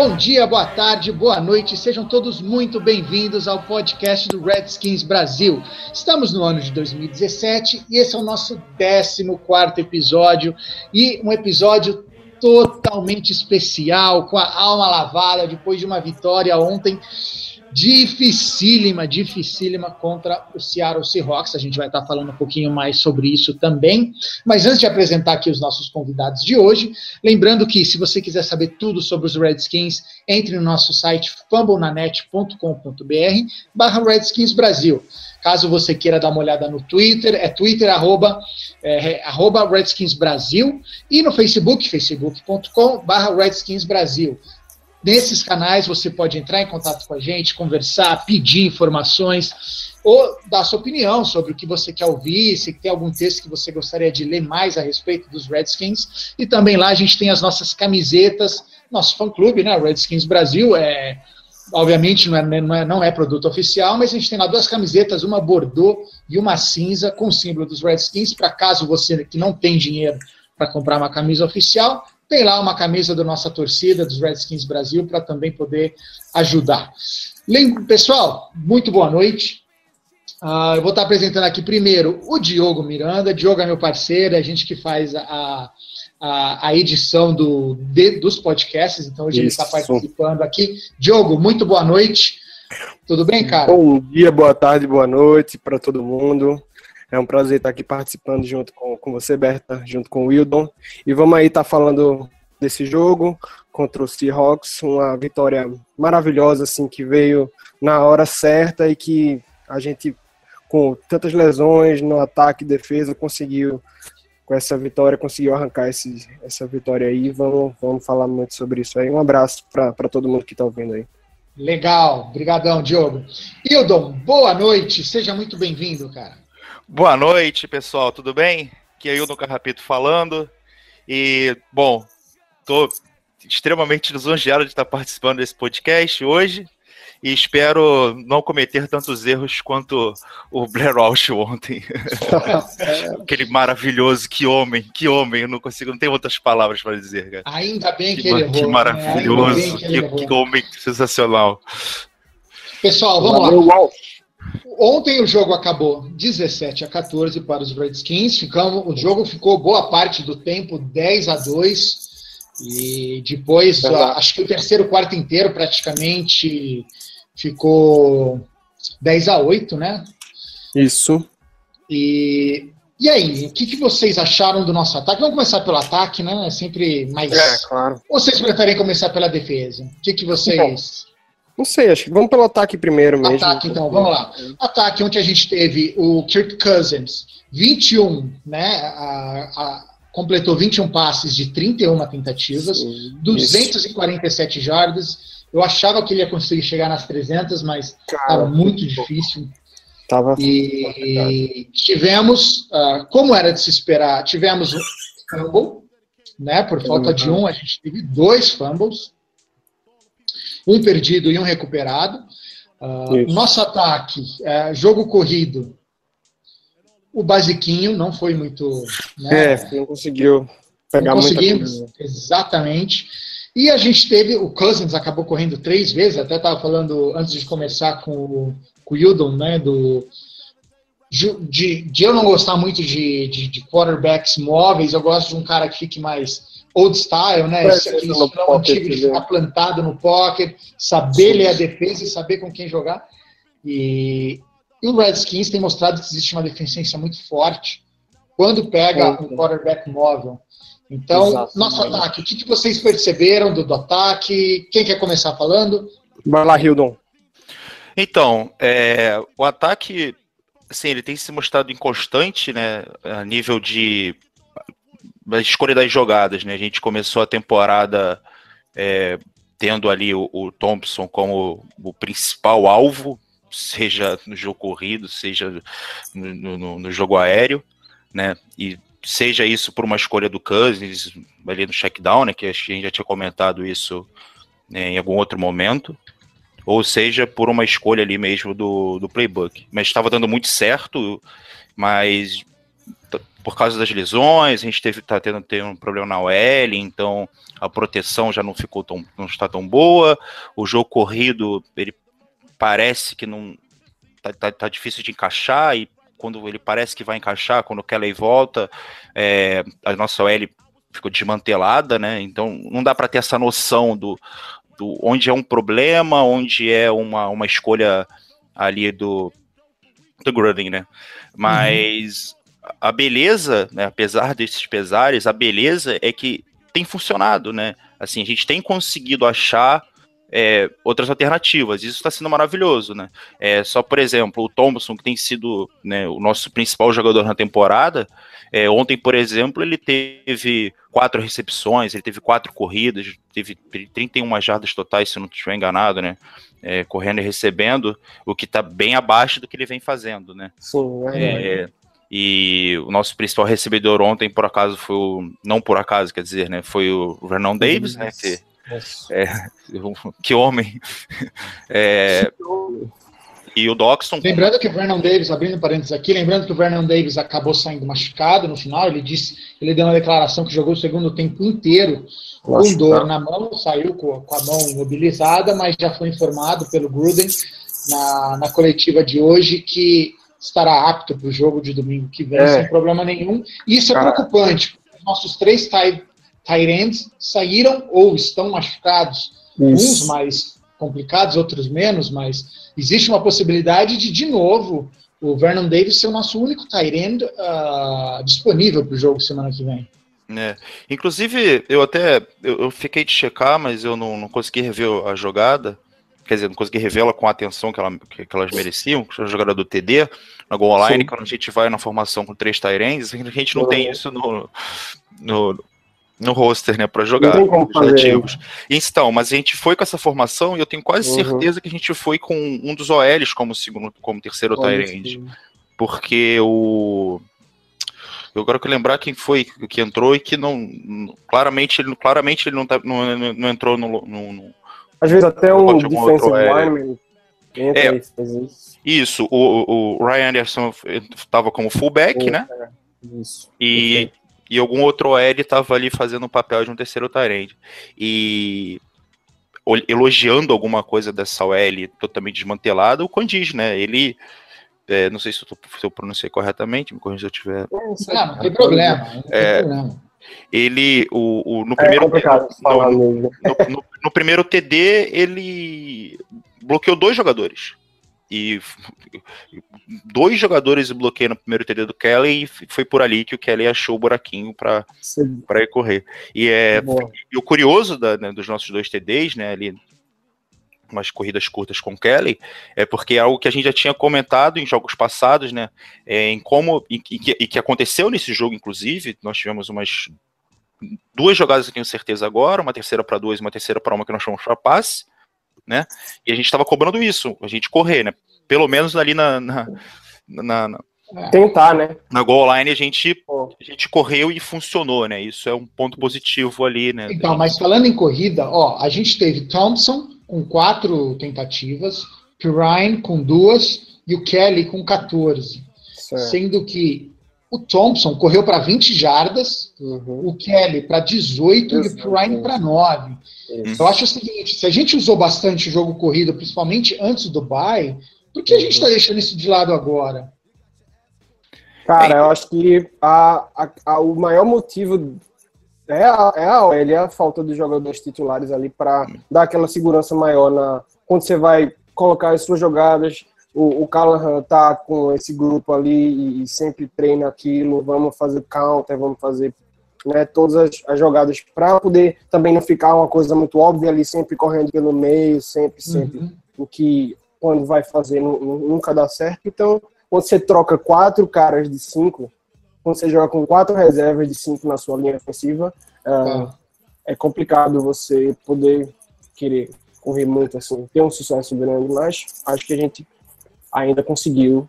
Bom dia, boa tarde, boa noite, sejam todos muito bem-vindos ao podcast do Redskins Brasil. Estamos no ano de 2017 e esse é o nosso 14 episódio e um episódio totalmente especial, com a alma lavada depois de uma vitória ontem dificílima, dificílima contra o Seattle Seahawks. A gente vai estar falando um pouquinho mais sobre isso também. Mas antes de apresentar aqui os nossos convidados de hoje, lembrando que se você quiser saber tudo sobre os Redskins, entre no nosso site fumblenanet.com.br barra Redskins Brasil. Caso você queira dar uma olhada no Twitter, é Twitter arroba, é, arroba Redskins Brasil e no Facebook, facebook.com barra Redskins Brasil. Nesses canais você pode entrar em contato com a gente, conversar, pedir informações ou dar sua opinião sobre o que você quer ouvir, se tem algum texto que você gostaria de ler mais a respeito dos Redskins. E também lá a gente tem as nossas camisetas, nosso fã-clube, né? Redskins Brasil. É, obviamente não é, não, é, não é produto oficial, mas a gente tem lá duas camisetas, uma bordô e uma cinza, com o símbolo dos Redskins, para caso você que não tem dinheiro para comprar uma camisa oficial, tem lá uma camisa da nossa torcida, dos Redskins Brasil, para também poder ajudar. Pessoal, muito boa noite. Uh, eu vou estar apresentando aqui primeiro o Diogo Miranda. Diogo é meu parceiro, é a gente que faz a, a, a edição do, de, dos podcasts, então hoje Isso. ele está participando aqui. Diogo, muito boa noite. Tudo bem, cara? Bom dia, boa tarde, boa noite para todo mundo. É um prazer estar aqui participando junto com, com você, Berta, junto com o Wildon. E vamos aí estar falando desse jogo contra o Seahawks, uma vitória maravilhosa, assim, que veio na hora certa e que a gente, com tantas lesões no ataque e defesa, conseguiu, com essa vitória, conseguiu arrancar esse, essa vitória aí. Vamos, vamos falar muito sobre isso aí. Um abraço para todo mundo que está ouvindo aí. Legal, obrigadão, Diogo. Hildon, boa noite, seja muito bem-vindo, cara. Boa noite, pessoal, tudo bem? Aqui é Hildon Carrapito falando. E, bom, estou extremamente lisonjeado de estar participando desse podcast hoje e espero não cometer tantos erros quanto o Blair Walsh ontem. Aquele maravilhoso, que homem, que homem, eu não consigo, não tenho outras palavras para dizer, cara. Ainda bem que, Que, ele ma- que errou. né? maravilhoso, que ele que, errou. que homem sensacional. Pessoal, vamos lá. Valeu, Walsh. Ontem o jogo acabou 17 a 14 para os Redskins. Ficamos, o jogo ficou boa parte do tempo 10 a 2. E depois, a- acho que o terceiro quarto inteiro praticamente ficou 10 a 8, né? Isso. E, e aí, o que, que vocês acharam do nosso ataque? Vamos começar pelo ataque, né? É sempre mais. É, claro. Ou vocês preferem começar pela defesa? O que, que vocês. Não sei, acho que vamos pelo ataque primeiro mesmo. Ataque, então, vamos lá. Ataque, onde a gente teve o Kirk Cousins, 21, né? a- a- completou 21 passes de 31 tentativas, Sim, 247 jardas. Eu achava que ele ia conseguir chegar nas 300, mas estava muito difícil. Tava E tivemos, ah, como era de se esperar, tivemos um fumble, né? Por falta de um, a gente teve dois fumbles, um perdido e um recuperado. Isso. nosso ataque, eh, jogo corrido, o basiquinho não foi muito. Né? É, não conseguiu pegar não muita conseguimos, coisa. exatamente. E a gente teve, o Cousins acabou correndo três vezes, até estava falando antes de começar com o, com o Hildon, né, do, de, de- de eu não gostar muito de, de, de quarterbacks móveis, eu gosto de um cara que fique mais old style, né, esse, Presença aquele no antigo de ficar plantado no pocket, saber ler a defesa e saber com quem jogar. E, e o Redskins tem mostrado que existe uma defensência muito forte quando pega Sim. um quarterback móvel. Então, Exato. nosso ataque, o que, que vocês perceberam do, do ataque? Quem quer começar falando? Vai lá, Hildon. Então, é, o ataque, assim, ele tem se mostrado inconstante, né, a nível de da escolha das jogadas, né? A gente começou a temporada é, tendo ali o, o Thompson como o principal alvo seja no jogo corrido, seja no, no, no jogo aéreo, né? E seja isso por uma escolha do Cousins ali no checkdown, né? Que a gente já tinha comentado isso né, em algum outro momento, ou seja por uma escolha ali mesmo do, do playbook. Mas estava dando muito certo, mas por causa das lesões, a gente teve tá tendo, tendo um problema na OL, então a proteção já não ficou tão não está tão boa. O jogo corrido, ele parece que não tá, tá, tá difícil de encaixar e quando ele parece que vai encaixar, quando o Kelly volta, é, a nossa OL ficou desmantelada, né? Então não dá para ter essa noção do, do onde é um problema, onde é uma, uma escolha ali do do Gruden, né? Mas uhum. A beleza, né, apesar desses pesares, a beleza é que tem funcionado, né? Assim, a gente tem conseguido achar é, outras alternativas. Isso está sendo maravilhoso, né? É, só, por exemplo, o Thompson, que tem sido né, o nosso principal jogador na temporada, é, ontem, por exemplo, ele teve quatro recepções, ele teve quatro corridas, teve 31 jardas totais, se não estiver enganado, né? É, correndo e recebendo, o que está bem abaixo do que ele vem fazendo, né? Sim, é, e o nosso principal recebedor ontem, por acaso, foi o. Não por acaso, quer dizer, né? Foi o Vernon Davis, né? Que, é, que homem. É, e o Doxson. Lembrando que o Vernon Davis, abrindo parênteses aqui, lembrando que o Vernon Davis acabou saindo machucado no final, ele disse, ele deu uma declaração que jogou o segundo tempo inteiro com dor na mão, saiu com, com, a mão imobilizada, mas já foi informado pelo Gruden na, na coletiva de hoje que estará apto para o jogo de domingo que vem, é. sem problema nenhum. Isso é preocupante. Nossos três tight ends saíram ou estão machucados. Isso. Uns mais complicados, outros menos, mas existe uma possibilidade de, de novo, o Vernon Davis ser o nosso único tight end uh, disponível para o jogo semana que vem. É. Inclusive, eu até eu, eu, fiquei de checar, mas eu não, não consegui rever a jogada quer dizer, não consegui revê-la com a atenção que, ela, que, que elas mereciam, que a jogada do TD, na Go Online, Sim. quando a gente vai na formação com três Tyrands, a gente não tem isso no, no, no roster, né, para jogar ativos. Então, mas a gente foi com essa formação e eu tenho quase uhum. certeza que a gente foi com um dos OLs como segundo, como terceiro Tyrant. Porque o eu agora que lembrar quem foi que entrou e que não claramente ele claramente ele não, tá, não, não entrou no, no, às vezes até um defensive lineman entra é, isso. Isso, o, o Ryan Anderson estava como fullback, é, né? Isso. E, e algum outro OL estava ali fazendo o papel de um terceiro Tyrande. E elogiando alguma coisa dessa OL totalmente desmantelada, o Condiz, né? Ele. É, não sei se eu, se eu pronunciei corretamente, me corrija se eu tiver. Não, não tem problema. Não tem é, problema ele o, o no é primeiro no, no, no, no, primeiro TD ele bloqueou dois jogadores. E dois jogadores bloqueiam no primeiro TD do Kelly e foi por ali que o Kelly achou o buraquinho para para correr. E é e o curioso da, né, dos nossos dois TDs né ali umas corridas curtas com Kelly, é porque é algo que a gente já tinha comentado em jogos passados, né? É, em como. E, que, e que aconteceu nesse jogo, inclusive, nós tivemos umas duas jogadas eu tenho certeza agora, uma terceira para duas, uma terceira para uma que nós chamamos para passe, né? E a gente estava cobrando isso, a gente correr, né? Pelo menos ali na, na, na, na tentar, né? Na goal line a gente, a gente correu e funcionou, né? Isso é um ponto positivo ali, né? Então, mas falando em corrida, ó, a gente teve Thompson, com quatro tentativas, Ryan com duas e o Kelly com 14. Certo. Sendo que o Thompson correu para 20 jardas, uhum. o Kelly para 18 Exato. e o Ryan para 9. Isso. Eu acho o seguinte: se a gente usou bastante o jogo corrido, principalmente antes do bye, por que a gente está uhum. deixando isso de lado agora? Cara, eu acho que a, a, a, o maior motivo é a, é a OL, é a falta de jogadores titulares ali para dar aquela segurança maior na quando você vai colocar as suas jogadas. O, o Callahan tá com esse grupo ali e, sempre treina aquilo. Vamos fazer counter, vamos fazer né, todas as, as jogadas para poder também não ficar uma coisa muito óbvia ali, sempre correndo pelo meio, sempre, sempre. Uhum. O que quando vai fazer nunca dá certo. Então, quando você troca quatro caras de cinco, quando você joga com quatro reservas de cinco na sua linha ofensiva, uh, é complicado você poder querer correr muito assim, ter um sucesso grande, mas acho que a gente ainda conseguiu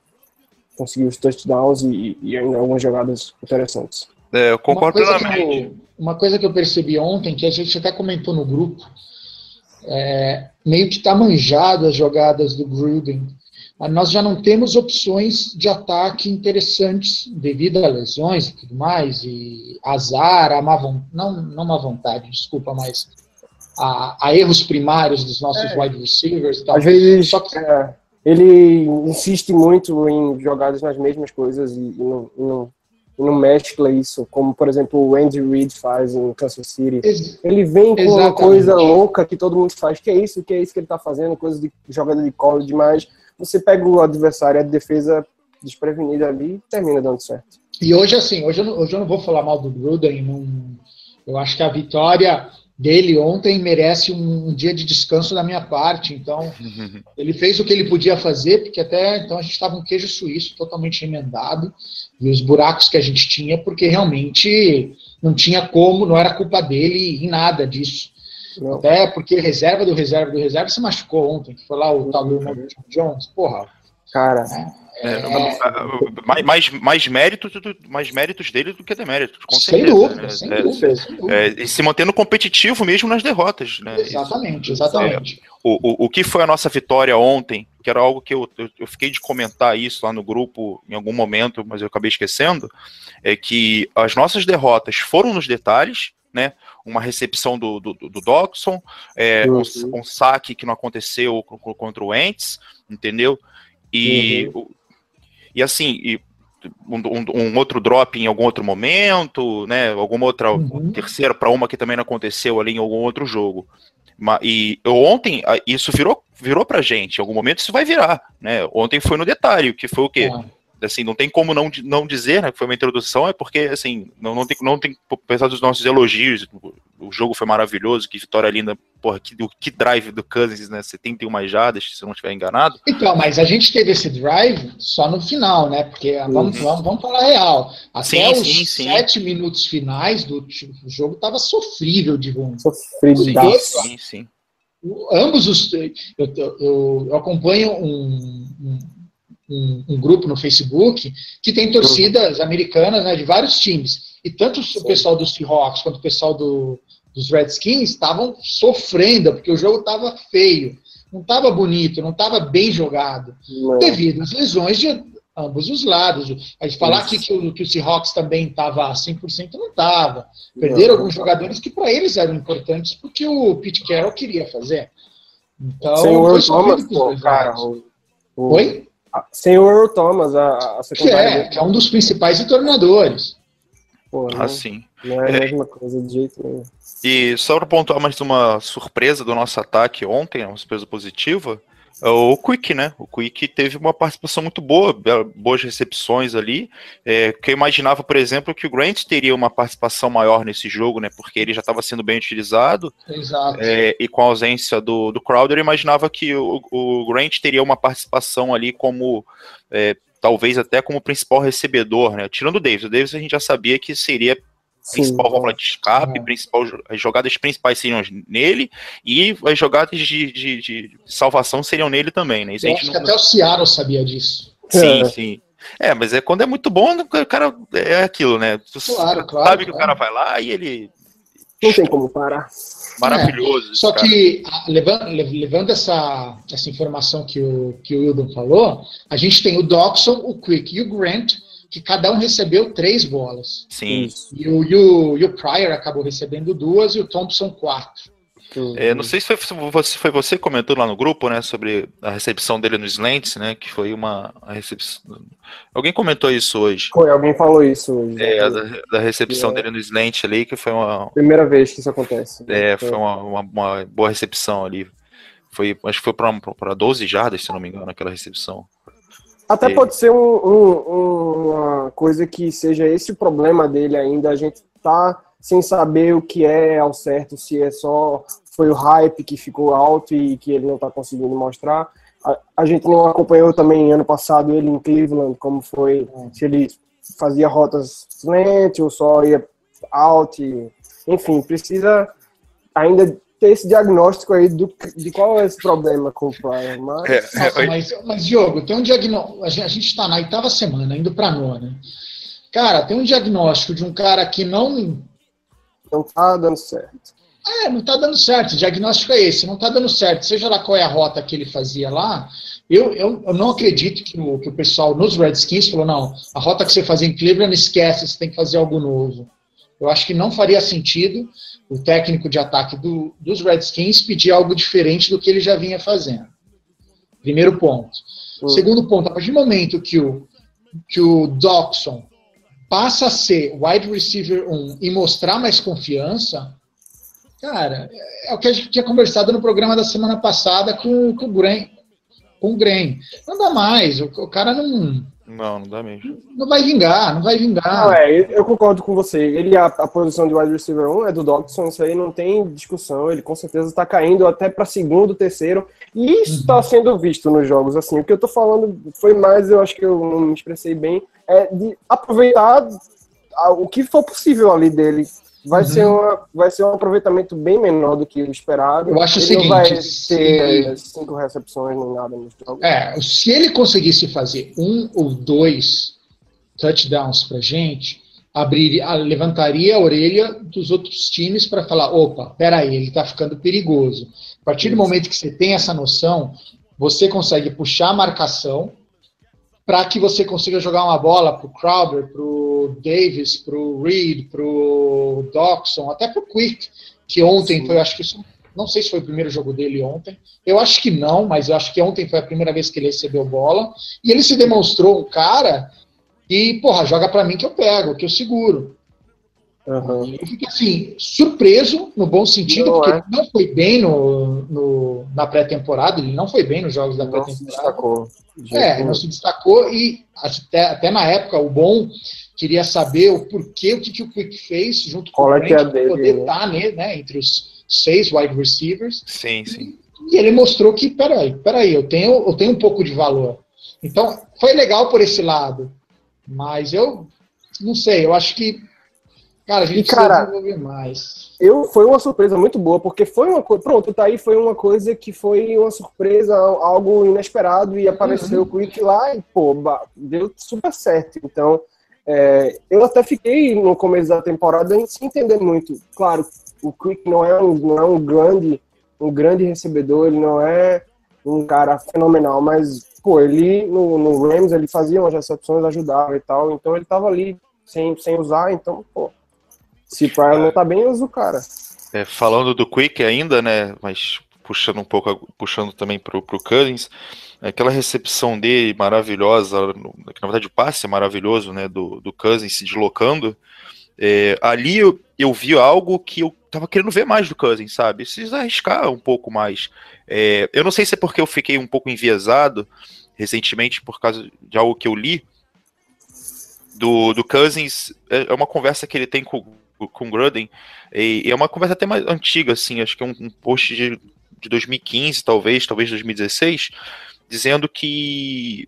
conseguiu os touchdowns e, e ainda algumas jogadas interessantes. É, eu concordo uma coisa, plenamente. que eu, uma coisa que eu percebi ontem, que a gente até comentou no grupo, é, meio que está manjado as jogadas do Gruden. Mas Nós já não temos opções de ataque interessantes devido a lesões e tudo mais, e azar, a má vontade, não, não má vontade, desculpa, mas a, a erros primários dos nossos wide receivers e tal. Às vezes Só que- é, ele insiste muito em jogadas nas mesmas coisas e, e não, e não, não mescla isso, como por exemplo o Andy Reid faz em Kansas City. Ele vem com uma Exatamente. coisa louca que todo mundo faz, que é isso, que é isso que ele tá fazendo, coisa de jogada de college, mas você pega o adversário, a defesa desprevenida ali e termina dando certo. E hoje, assim, hoje eu não, hoje eu não vou falar mal do Gruden. Não, eu acho que a vitória dele ontem merece um, um dia de descanso da minha parte. Então, ele fez o que ele podia fazer, porque até então a gente estava um queijo suíço totalmente emendado e os buracos que a gente tinha, porque realmente não tinha como, não era culpa dele em nada disso. Não. Até porque reserva do reserva do reserva se machucou ontem, que foi lá o tal do John Jones. Porra, Cara, É, mais, mais, mais, méritos, mais méritos dele do que deméritos, com sem certeza. dúvida, né? sem É, dúvida, sem dúvida. é, e se mantendo competitivo mesmo nas derrotas. Né? Exatamente, exatamente. O, o, o que foi a nossa vitória ontem, que era algo que eu, eu, fiquei de comentar isso lá no grupo em algum momento, mas eu acabei esquecendo, é que as nossas derrotas foram nos detalhes, né? Uma recepção do, do, do Doxson, é, um, Uhum. um saque que não aconteceu co- co- contra o Ents, entendeu? E, o- e assim, e um, um- um outro drop em algum outro momento, né? Alguma outra Uhum. terceira para uma que também não aconteceu ali em algum outro jogo. E ontem a- isso virou virou pra gente. Em algum momento isso vai virar, né? Ontem foi no detalhe, que foi o quê? Ah, Assim, não tem como não, não dizer, né? Que foi uma introdução, é porque assim, não, não tem não tem apesar dos nossos elogios, o- jogo foi maravilhoso, que vitória linda, porra, que, que drive do Cousins, né? 71 jardas, se eu não estiver enganado. Então, mas a gente teve esse drive só no final, né? Porque ah, vamos, Uhum. vamos, vamos falar real. Até Sim, os sim, sim. sete minutos finais do jogo estava sofrível de ruim. sofrido Sim. Ambos os. Eu, eu, eu- acompanho um, um, um- um grupo no Facebook que tem torcidas americanas né, de vários times. E tanto o pessoal dos Seahawks quanto o pessoal do, dos Redskins estavam sofrendo, porque o jogo estava feio. Não estava bonito, não estava bem jogado. Não. devido às lesões de ambos os lados. A gente falar aqui que o, que o Seahawks também estava 100% não estava. Perderam alguns jogadores que para eles eram importantes porque o Pete Carroll queria fazer. Então, Sem o foi Earl sofrido Thomas, pô, cara. O, o- Oi? a- Sem o Earl Thomas, a, a Que secundária é, dele, que é um dos principais retornadores. pô, não, Assim. Não é a mesma coisa de jeito nenhum. E só para pontuar mais uma surpresa do nosso ataque ontem, uma surpresa positiva, é o Quick, né? O Quick teve uma participação muito boa, boas recepções ali. É, que eu imaginava, por exemplo, que o Grant teria uma participação maior nesse jogo, né? Porque ele já estava sendo bem utilizado. Exato. É, e com a ausência do, do Crowder, eu imaginava que o, o Grant teria uma participação ali como. é, talvez até como principal recebedor, né? Tirando o Davis. O Davis a gente já sabia que seria principal Sim, válvula de escape, É. principal, as jogadas principais seriam nele, e as jogadas de, de- de salvação seriam nele também, né? Isso Eu acho que não- até o Seattle sabia disso. Sim, É. sim. É, mas é quando é muito bom, o cara é aquilo, né? Tu Claro, claro, sabe que o claro. cara vai lá e ele. Não tem como parar. Maravilhoso. Só cara. que, a- levando, le- levando essa, essa informação que o, que o Wildon falou, a gente tem o Doxson, o Quick e o Grant, que cada um recebeu três bolas. Sim. Isso. E o, e o, e o Pryor acabou recebendo duas e o Thompson quatro. É, não sei se foi, se você, foi você que comentou lá no grupo, né, sobre a recepção dele nos slants, né, que foi uma recepção... Alguém comentou isso hoje, Foi, alguém falou isso hoje. é, né? da, da recepção É. dele no slant ali, que foi uma, Primeira vez que isso acontece. é, foi uma, uma, uma boa recepção ali. Foi, acho que foi para 12 jardas, se não me engano, aquela recepção. Até Ele- pode ser um- um- uma coisa que seja esse o problema dele ainda. A gente tá sem saber o que é ao certo, se é só foi o hype que ficou alto e que ele não tá conseguindo mostrar. A, a gente não acompanhou também ano passado ele em Cleveland, como foi, se ele fazia rotas slant ou só ia out. enfim, precisa ainda ter esse diagnóstico aí do, de qual é esse problema com o Pryor. Mas... É, Nossa, é, mas, mas, Diogo, tem um diagnóstico. A gente está na oitava semana, indo para nona. Cara, tem um diagnóstico de um cara que não. Não tá dando certo. É, não tá dando certo. O diagnóstico é esse, não tá dando certo. Seja lá qual é a rota que ele fazia lá, eu, eu, eu não acredito que o, que o pessoal nos Redskins falou: não, a rota que você fazia em Cleveland, esquece, você tem que fazer algo novo. Eu acho que não faria sentido o técnico de ataque do, dos Redskins pedir algo diferente do que ele já vinha fazendo. Primeiro ponto. Hum. Segundo ponto, a partir do momento que o, que o Doxson passa a ser wide receiver 1 e mostrar mais confiança, cara, é o que a gente tinha conversado no programa da semana passada com, com o Graham. Com o Graham. Não dá mais, o, o cara não, Não, não dá mesmo. não vai vingar, não vai vingar. Não, é, eu- concordo com você. Ele, a, a posição de wide receiver 1 é do Dodson, isso aí não tem discussão. Ele com certeza está caindo até para segundo, terceiro. E isso está sendo visto nos jogos. Assim, o que eu tô falando foi mais, eu acho que eu não me expressei bem, é de aproveitar o que for possível ali dele. Vai, Uhum. ser uma, vai ser um aproveitamento bem menor do que o esperado. Eu acho o ele não vai seguinte, ter se- cinco recepções nem nada nos jogos. É, se ele conseguisse fazer um ou dois touchdowns pra gente, abriria, ah, levantaria a orelha dos outros times para falar, opa, peraí, ele tá ficando perigoso. A partir do momento que você tem essa noção, você consegue puxar a marcação para que você consiga jogar uma bola pro Crowder, Davis, pro Reed, pro Doxson, até pro Quick, que ontem Sim. foi, acho que não sei se foi o primeiro jogo dele ontem, eu acho que não, mas eu acho que ontem foi a primeira vez que ele recebeu bola. E ele se demonstrou um cara que, porra, joga pra mim que eu pego, que eu seguro. Aham. Eu fiquei assim, surpreso, no bom sentido, Não porque é. ele não foi bem no, no- na pré-temporada, ele não foi bem nos jogos da Não se pré-temporada. É, não se destacou e até, até na época o Bom queria saber o porquê, o que, que o Quick fez junto com Qual o é que é a Brent para dele, poder né? estar né, né, entre os seis wide receivers. Sim, sim. E ele mostrou que, peraí, peraí, eu tenho, eu tenho um pouco de valor. Então, foi legal por esse lado. Mas eu não sei, eu acho que. Cara, a gente E, precisa cara, desenvolver mais. Eu, foi uma surpresa muito boa, porque foi uma coisa. Pronto, tá aí, foi uma coisa que foi uma surpresa, algo inesperado, e apareceu o Quick lá e, pô, ba- deu super certo. Então, é, eu até fiquei no começo da temporada sem entender muito. Claro, o Quick não é um, não é um grande, um grande recebedor, ele não é um cara fenomenal, mas, pô, ele no, no Rams ele fazia umas recepções, ajudava e tal, então ele tava ali sem, sem usar, então, pô. Se Pryor não tá bem, usa o cara. É, falando do Quick ainda, né? Mas puxando um pouco, puxando também pro, pro Cousins, aquela recepção dele maravilhosa, que na verdade o passe é maravilhoso, né? Do, do Cousins se deslocando. É, ali eu, eu vi algo que eu tava querendo ver mais do Cousins, sabe? Precisa arriscar um pouco mais. É, eu não sei se é porque eu fiquei um pouco enviesado recentemente por causa de algo que eu li do, do Cousins. É é uma conversa que ele tem com, com o Gruden. E, e é uma conversa até mais antiga, assim, acho que é um, um post de, de 2015, talvez, talvez 2016, dizendo que,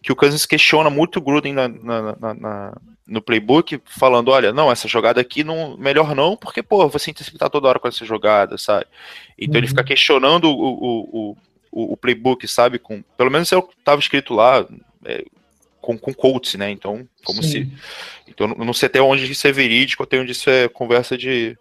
que o Cousins questiona muito o Gruden na, na- na- no playbook, falando, olha, não, essa jogada aqui não, melhor não, porque, pô, você interceptar toda hora com essa jogada, sabe? Então ele Uhum. fica questionando o, o, o, o playbook, sabe? Com, pelo menos é o que estava escrito lá, é, com, com Colts, né? Então, como se Sim. então, eu não sei até onde isso é verídico, até onde isso é conversa de,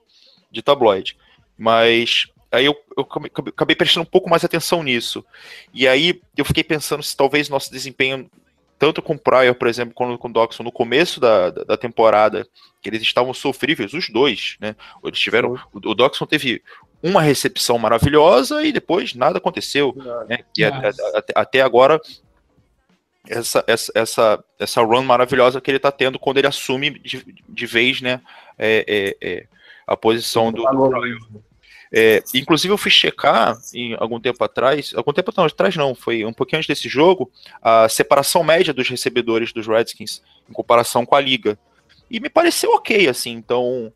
de tabloide. Mas aí eu, eu acabei, prestando um pouco mais atenção nisso. E aí eu fiquei pensando se talvez nosso desempenho, tanto com o Pryor, por exemplo, quanto com o Doxon, no começo da, da, da temporada, que eles estavam sofríveis, os dois, né? Eles tiveram. O, o Doxon teve uma recepção maravilhosa e depois nada aconteceu né? E até, até agora, essa, essa, essa, essa run maravilhosa que ele tá tendo quando ele assume de, de vez, né, é, é, é, a posição do, do. É, inclusive eu fui checar em algum tempo atrás, algum tempo não, atrás não, foi um pouquinho antes desse jogo, a separação média dos recebedores dos Redskins em comparação com a liga. E me pareceu ok, assim, então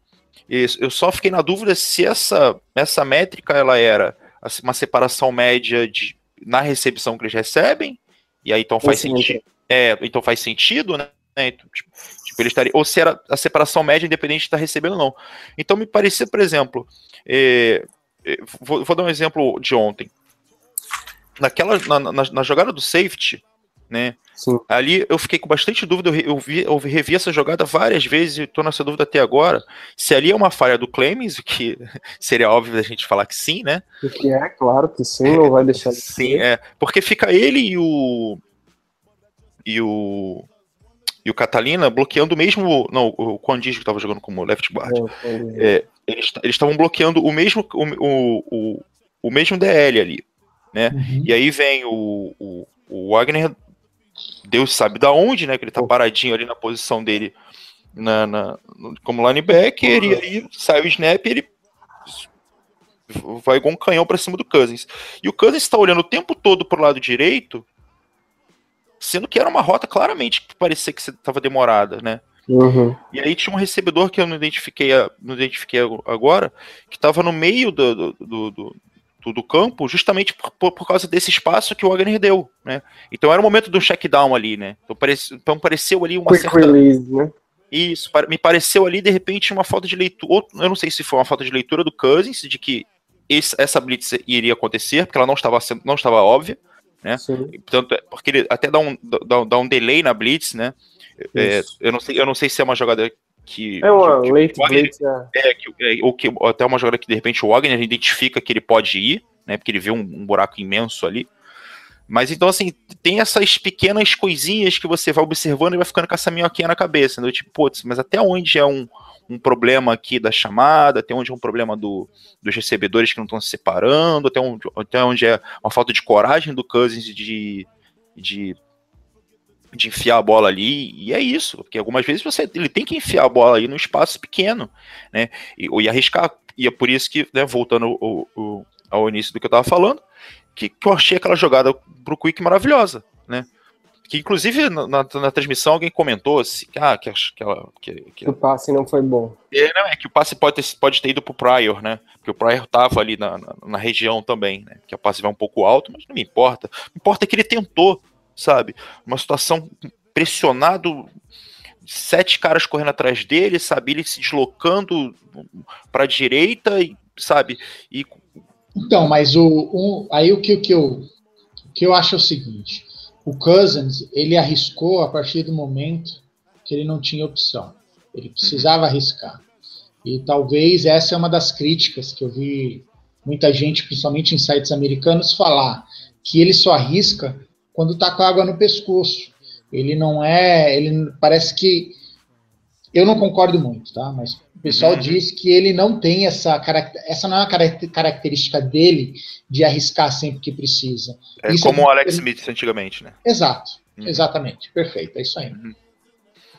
eu só fiquei na dúvida se essa, essa métrica ela era assim, uma separação média de, na recepção que eles recebem, e aí então faz sentido. É, então faz sentido, né? Então, tipo, tipo, ele estaria, ou se era a separação média independente de estar recebendo ou não. Então me parecia, por exemplo, é, eh, vou, vou dar um exemplo de ontem. Naquela, na, na, na jogada do safety, né? Sim. Ali eu fiquei com bastante dúvida, eu, vi, eu revi essa jogada várias vezes e tô nessa dúvida até agora. Se ali é uma falha do Clemens, o que seria óbvio da gente falar que sim, né? Porque é claro que sim, não vai deixar de Sim, ser. é. Porque fica ele e o. E o. E o Catalina bloqueando o mesmo. Não, o Condis que tava jogando como left guard. É, É, eles estavam bloqueando o mesmo. O, o, o, o mesmo DL ali. Uhum. E aí vem o, o, o Wagner, Deus sabe da onde, né? Que ele tá paradinho ali na posição dele na, na- como linebacker, e aí sai o snap e ele vai igual um canhão pra cima do Cousins. E o Cousins tá olhando o tempo todo pro lado direito, sendo que era uma rota claramente que parecia que tava demorada, né? Uhum. E aí tinha um recebedor que eu não identifiquei, não identifiquei agora, que estava no meio do, do, do, do- campo, justamente por, por- causa desse espaço que o Wagner deu, né? Então era o momento do check down ali, né? Então, parece, então pareceu ali uma Quick certa... release, né? Isso, me pareceu ali, de repente, uma falta de leitura. Eu não sei se foi uma falta de leitura do Cousins, de que esse- essa blitz iria acontecer, porque ela não estava, sendo, não estava óbvia. Né? Sim. Portanto, é- porque ele até dá um, dá, dá um delay na blitz, né? É, eu, não sei, eu não sei se é uma jogada que. É uma que- que late Wagner- blitz, é. é, que, é, ou que até uma jogada que de repente o Wagner identifica que ele pode ir, né? Porque ele vê um, um buraco imenso ali. Mas então, assim, tem essas pequenas coisinhas que você vai observando e vai ficando com essa minhoquinha na cabeça, né? Tipo, putz, mas até onde é um, um problema aqui da chamada, até onde é um problema do, dos recebedores que não estão se separando, até onde, até onde é uma falta de coragem do Cousins de, de, de enfiar a bola ali, e é isso, porque algumas vezes você ele tem que enfiar a bola aí num espaço pequeno, né? E, e arriscar. E é por isso que, né, voltando ao, ao- ao início do que eu tava falando, que, que eu achei aquela jogada pro Quick maravilhosa, né? Que inclusive na, na- na transmissão alguém comentou assim, ah, que, que, ela- que, que- O passe não foi bom. é, não, é que o passe pode ter, pode ter ido pro Pryor, né? Porque o Pryor tava ali na, na, na região também, né? Que o passe vai um pouco alto, mas não me importa. O que importa é que ele tentou, sabe? Uma situação pressionado, sete caras correndo atrás dele, sabe? Ele se deslocando pra direita, e, sabe? E Então, mas o, um- aí o que, o que eu, o que eu acho é o seguinte: o Cousins ele arriscou a partir do momento que ele não tinha opção. Ele precisava arriscar. E talvez essa é uma das críticas que eu vi muita gente, principalmente em sites americanos, falar que ele só arrisca quando tá com água no pescoço. Ele não é, ele parece que eu não concordo muito, tá? Mas o pessoal Uhum. diz que ele não tem essa caracter- essa não é uma caracter- característica dele de arriscar sempre que precisa. é Isso como é- o Alex Smith antigamente, né? Exato, Uhum. exatamente, perfeito, é isso aí.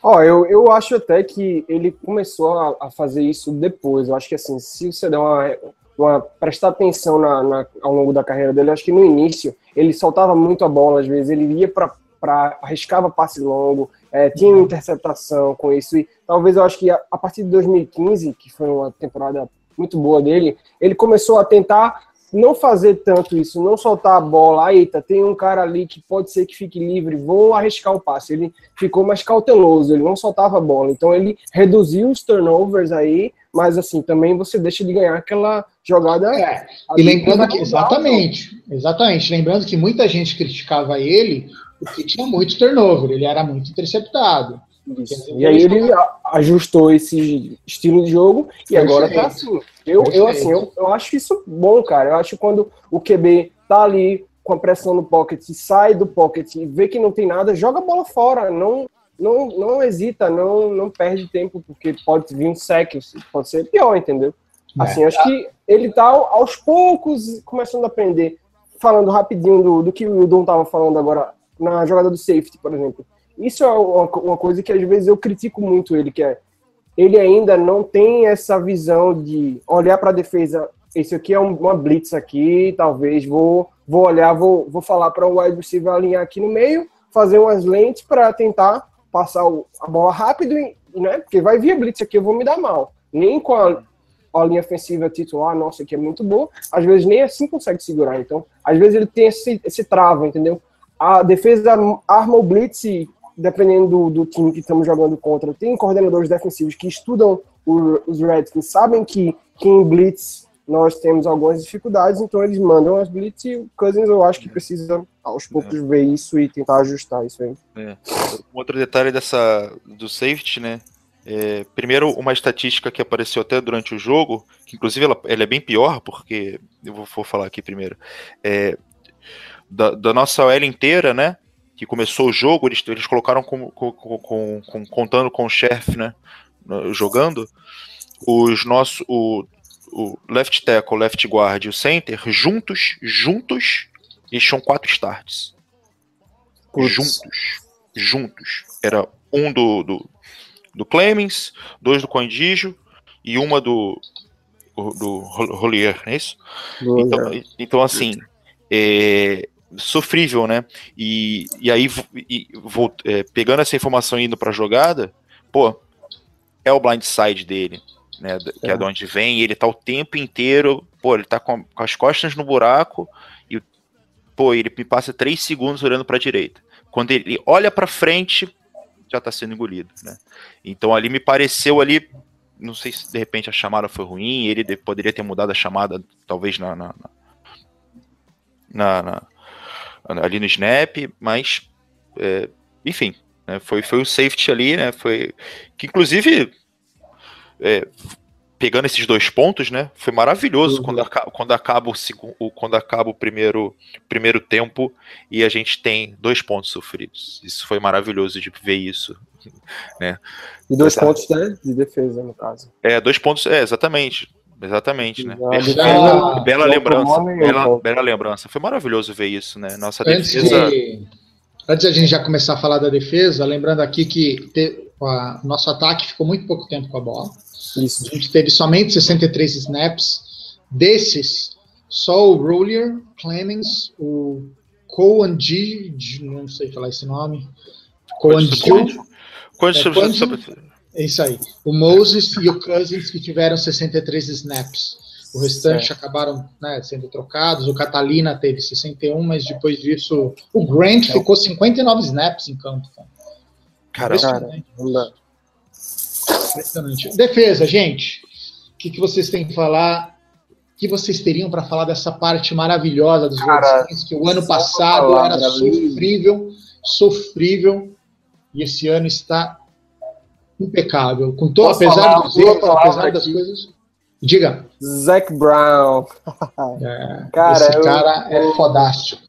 Ó, eu, eu acho até que ele começou a, a fazer isso depois. Eu acho que assim, se você der uma, uma prestar atenção na, na- ao longo da carreira dele, eu acho que no início ele soltava muito a bola, às vezes ele ia para arriscava passe longo, é, tinha uma interceptação com isso. E talvez eu acho que a, a partir de 2015, que foi uma temporada muito boa dele, ele começou a tentar não fazer tanto isso, não soltar a bola. Eita, tem um cara ali que pode ser que fique livre, vou arriscar o passe. Ele ficou mais cauteloso, ele não soltava a bola. Então ele reduziu os turnovers aí, mas assim, também você deixa de ganhar aquela jogada. É, e lembrando que, exatamente, exatamente, lembrando que muita gente criticava ele porque tinha muito turnover, ele era muito interceptado. Isso. E aí ele ajustou esse estilo de jogo e agora tá assim. Eu, eu assim, eu, eu acho isso bom, cara. Eu acho que quando o QB tá ali com a pressão no pocket, sai do pocket e vê que não tem nada, joga a bola fora. Não, não, não hesita, não, não perde tempo, porque pode vir um sec, pode ser pior, entendeu? Assim, acho que ele tá aos poucos começando a aprender. Falando rapidinho do, do que o Wildon tava falando agora na jogada do safety, por exemplo. Isso é uma, coisa que às vezes eu critico muito ele, que é ele ainda não tem essa visão de olhar para a defesa. Esse aqui é um- uma blitz aqui, talvez vou vou olhar, vou, vou falar para o wide receiver alinhar aqui no meio, fazer umas lentes para tentar passar a bola rápido, né? Porque vai vir a blitz aqui, eu vou me dar mal. Nem com a, a linha ofensiva titular, nossa, aqui é muito boa. Às vezes nem assim consegue segurar. Então, às vezes ele tem esse, esse trava, entendeu? A defesa arma o blitz dependendo do, do time que estamos jogando contra, tem coordenadores defensivos que estudam o- os Redskins, sabem que, que em blitz nós temos algumas dificuldades, então eles mandam as blitz e o Cousins eu acho que precisa aos poucos ver isso e tentar ajustar isso aí. É. Um outro detalhe dessa do safety, né? É, primeiro, uma estatística que apareceu até durante o jogo, que inclusive ela, ela é bem pior, porque eu vou, vou falar aqui primeiro. É, da, da, nossa OL inteira, né? Que começou o jogo, eles, eles colocaram com, com, com, com contando com o chefe, né? Jogando, os nossos. O, o left tackle, left guard e o center, juntos, juntos, eles tinham quatro starts. Putz. Juntos. Juntos. Era um do, do, do Clemens, dois do Condijo e uma do, do Rolier, não é isso? Então, então, assim, é, sofrível, né? E, e aí, e, vou, é, pegando essa informação e indo pra jogada, pô, é o blind side dele né? Que é. é de onde vem, ele tá o tempo inteiro, pô, ele tá com, com as costas no buraco e, pô, ele me passa três segundos olhando para a direita. Quando ele olha para frente, já tá sendo engolido, né? Então ali me pareceu ali, não sei se de repente a chamada foi ruim, ele poderia ter mudado a chamada, talvez na, na, na, na ali no snap, mas é, enfim, né, foi, foi o safety ali, né? Foi que inclusive é, pegando esses dois pontos, né? Foi maravilhoso uhum. quando, acaba, quando, acaba o, quando acaba o primeiro, primeiro tempo e a gente tem dois pontos sofridos. Isso foi maravilhoso de ver isso. Né? E dois Essa... pontos né, de defesa, no caso. É, dois pontos, é, exatamente. Exatamente, né? Bela, bela lembrança. Bela, bela, lembrança. Foi maravilhoso ver isso, né? Nossa antes defesa. De, antes de a gente já começar a falar da defesa, lembrando aqui que te, a, nosso ataque ficou muito pouco tempo com a bola. Isso. A gente teve somente 63 snaps. Desses, só o Roulier, Clemens, o Coan G, não sei falar esse nome. Coan G. É, é isso aí. O Moses e o Cousins que tiveram 63 snaps. O restante certo. acabaram né, sendo trocados. O Catalina teve 61, mas depois disso o Grant é. ficou 59 snaps em campo. Cara, cara Impressionante. Defesa, gente. O que, que vocês têm que falar? O que vocês teriam para falar dessa parte maravilhosa dos Redskins, que o ano passado era sofrível, sofrível, e esse ano está impecável. Com todo, apesar dos erros, apesar das aqui. coisas. Diga. Zac Brown. É, cara, esse cara eu, é fodástico.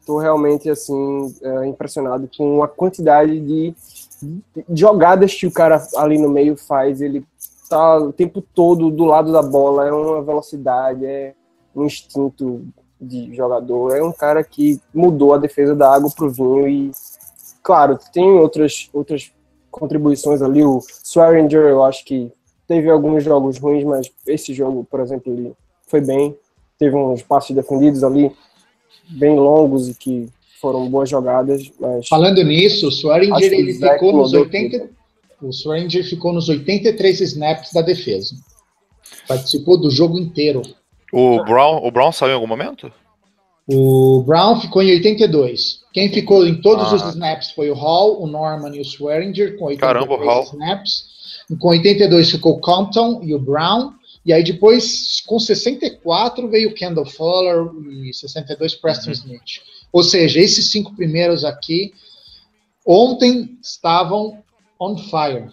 Estou realmente assim é, impressionado com a quantidade de jogadas que o cara ali no meio faz, ele tá o tempo todo do lado da bola, é uma velocidade, é um instinto de jogador, é um cara que mudou a defesa da água pro vinho e claro, tem outras outras contribuições ali, o Swearinger eu acho que teve alguns jogos ruins, mas esse jogo, por exemplo, ele foi bem, teve uns passos defendidos ali bem longos e que foram boas jogadas. Mas Falando nisso, o Swearinger ele ficou nos 80, o Swearinger ficou nos 83 snaps da defesa. Participou do jogo inteiro. O Brown, o Brown saiu em algum momento? O Brown ficou em 82. Quem ficou em todos ah. os snaps foi o Hall, o Norman e o Swearinger com 82 Caramba, Hall. snaps. Com 82 ficou o Compton e o Brown. E aí depois, com 64, veio o Kendall Fuller e 62 Preston uhum. Smith. Ou seja, esses cinco primeiros aqui, ontem estavam on fire.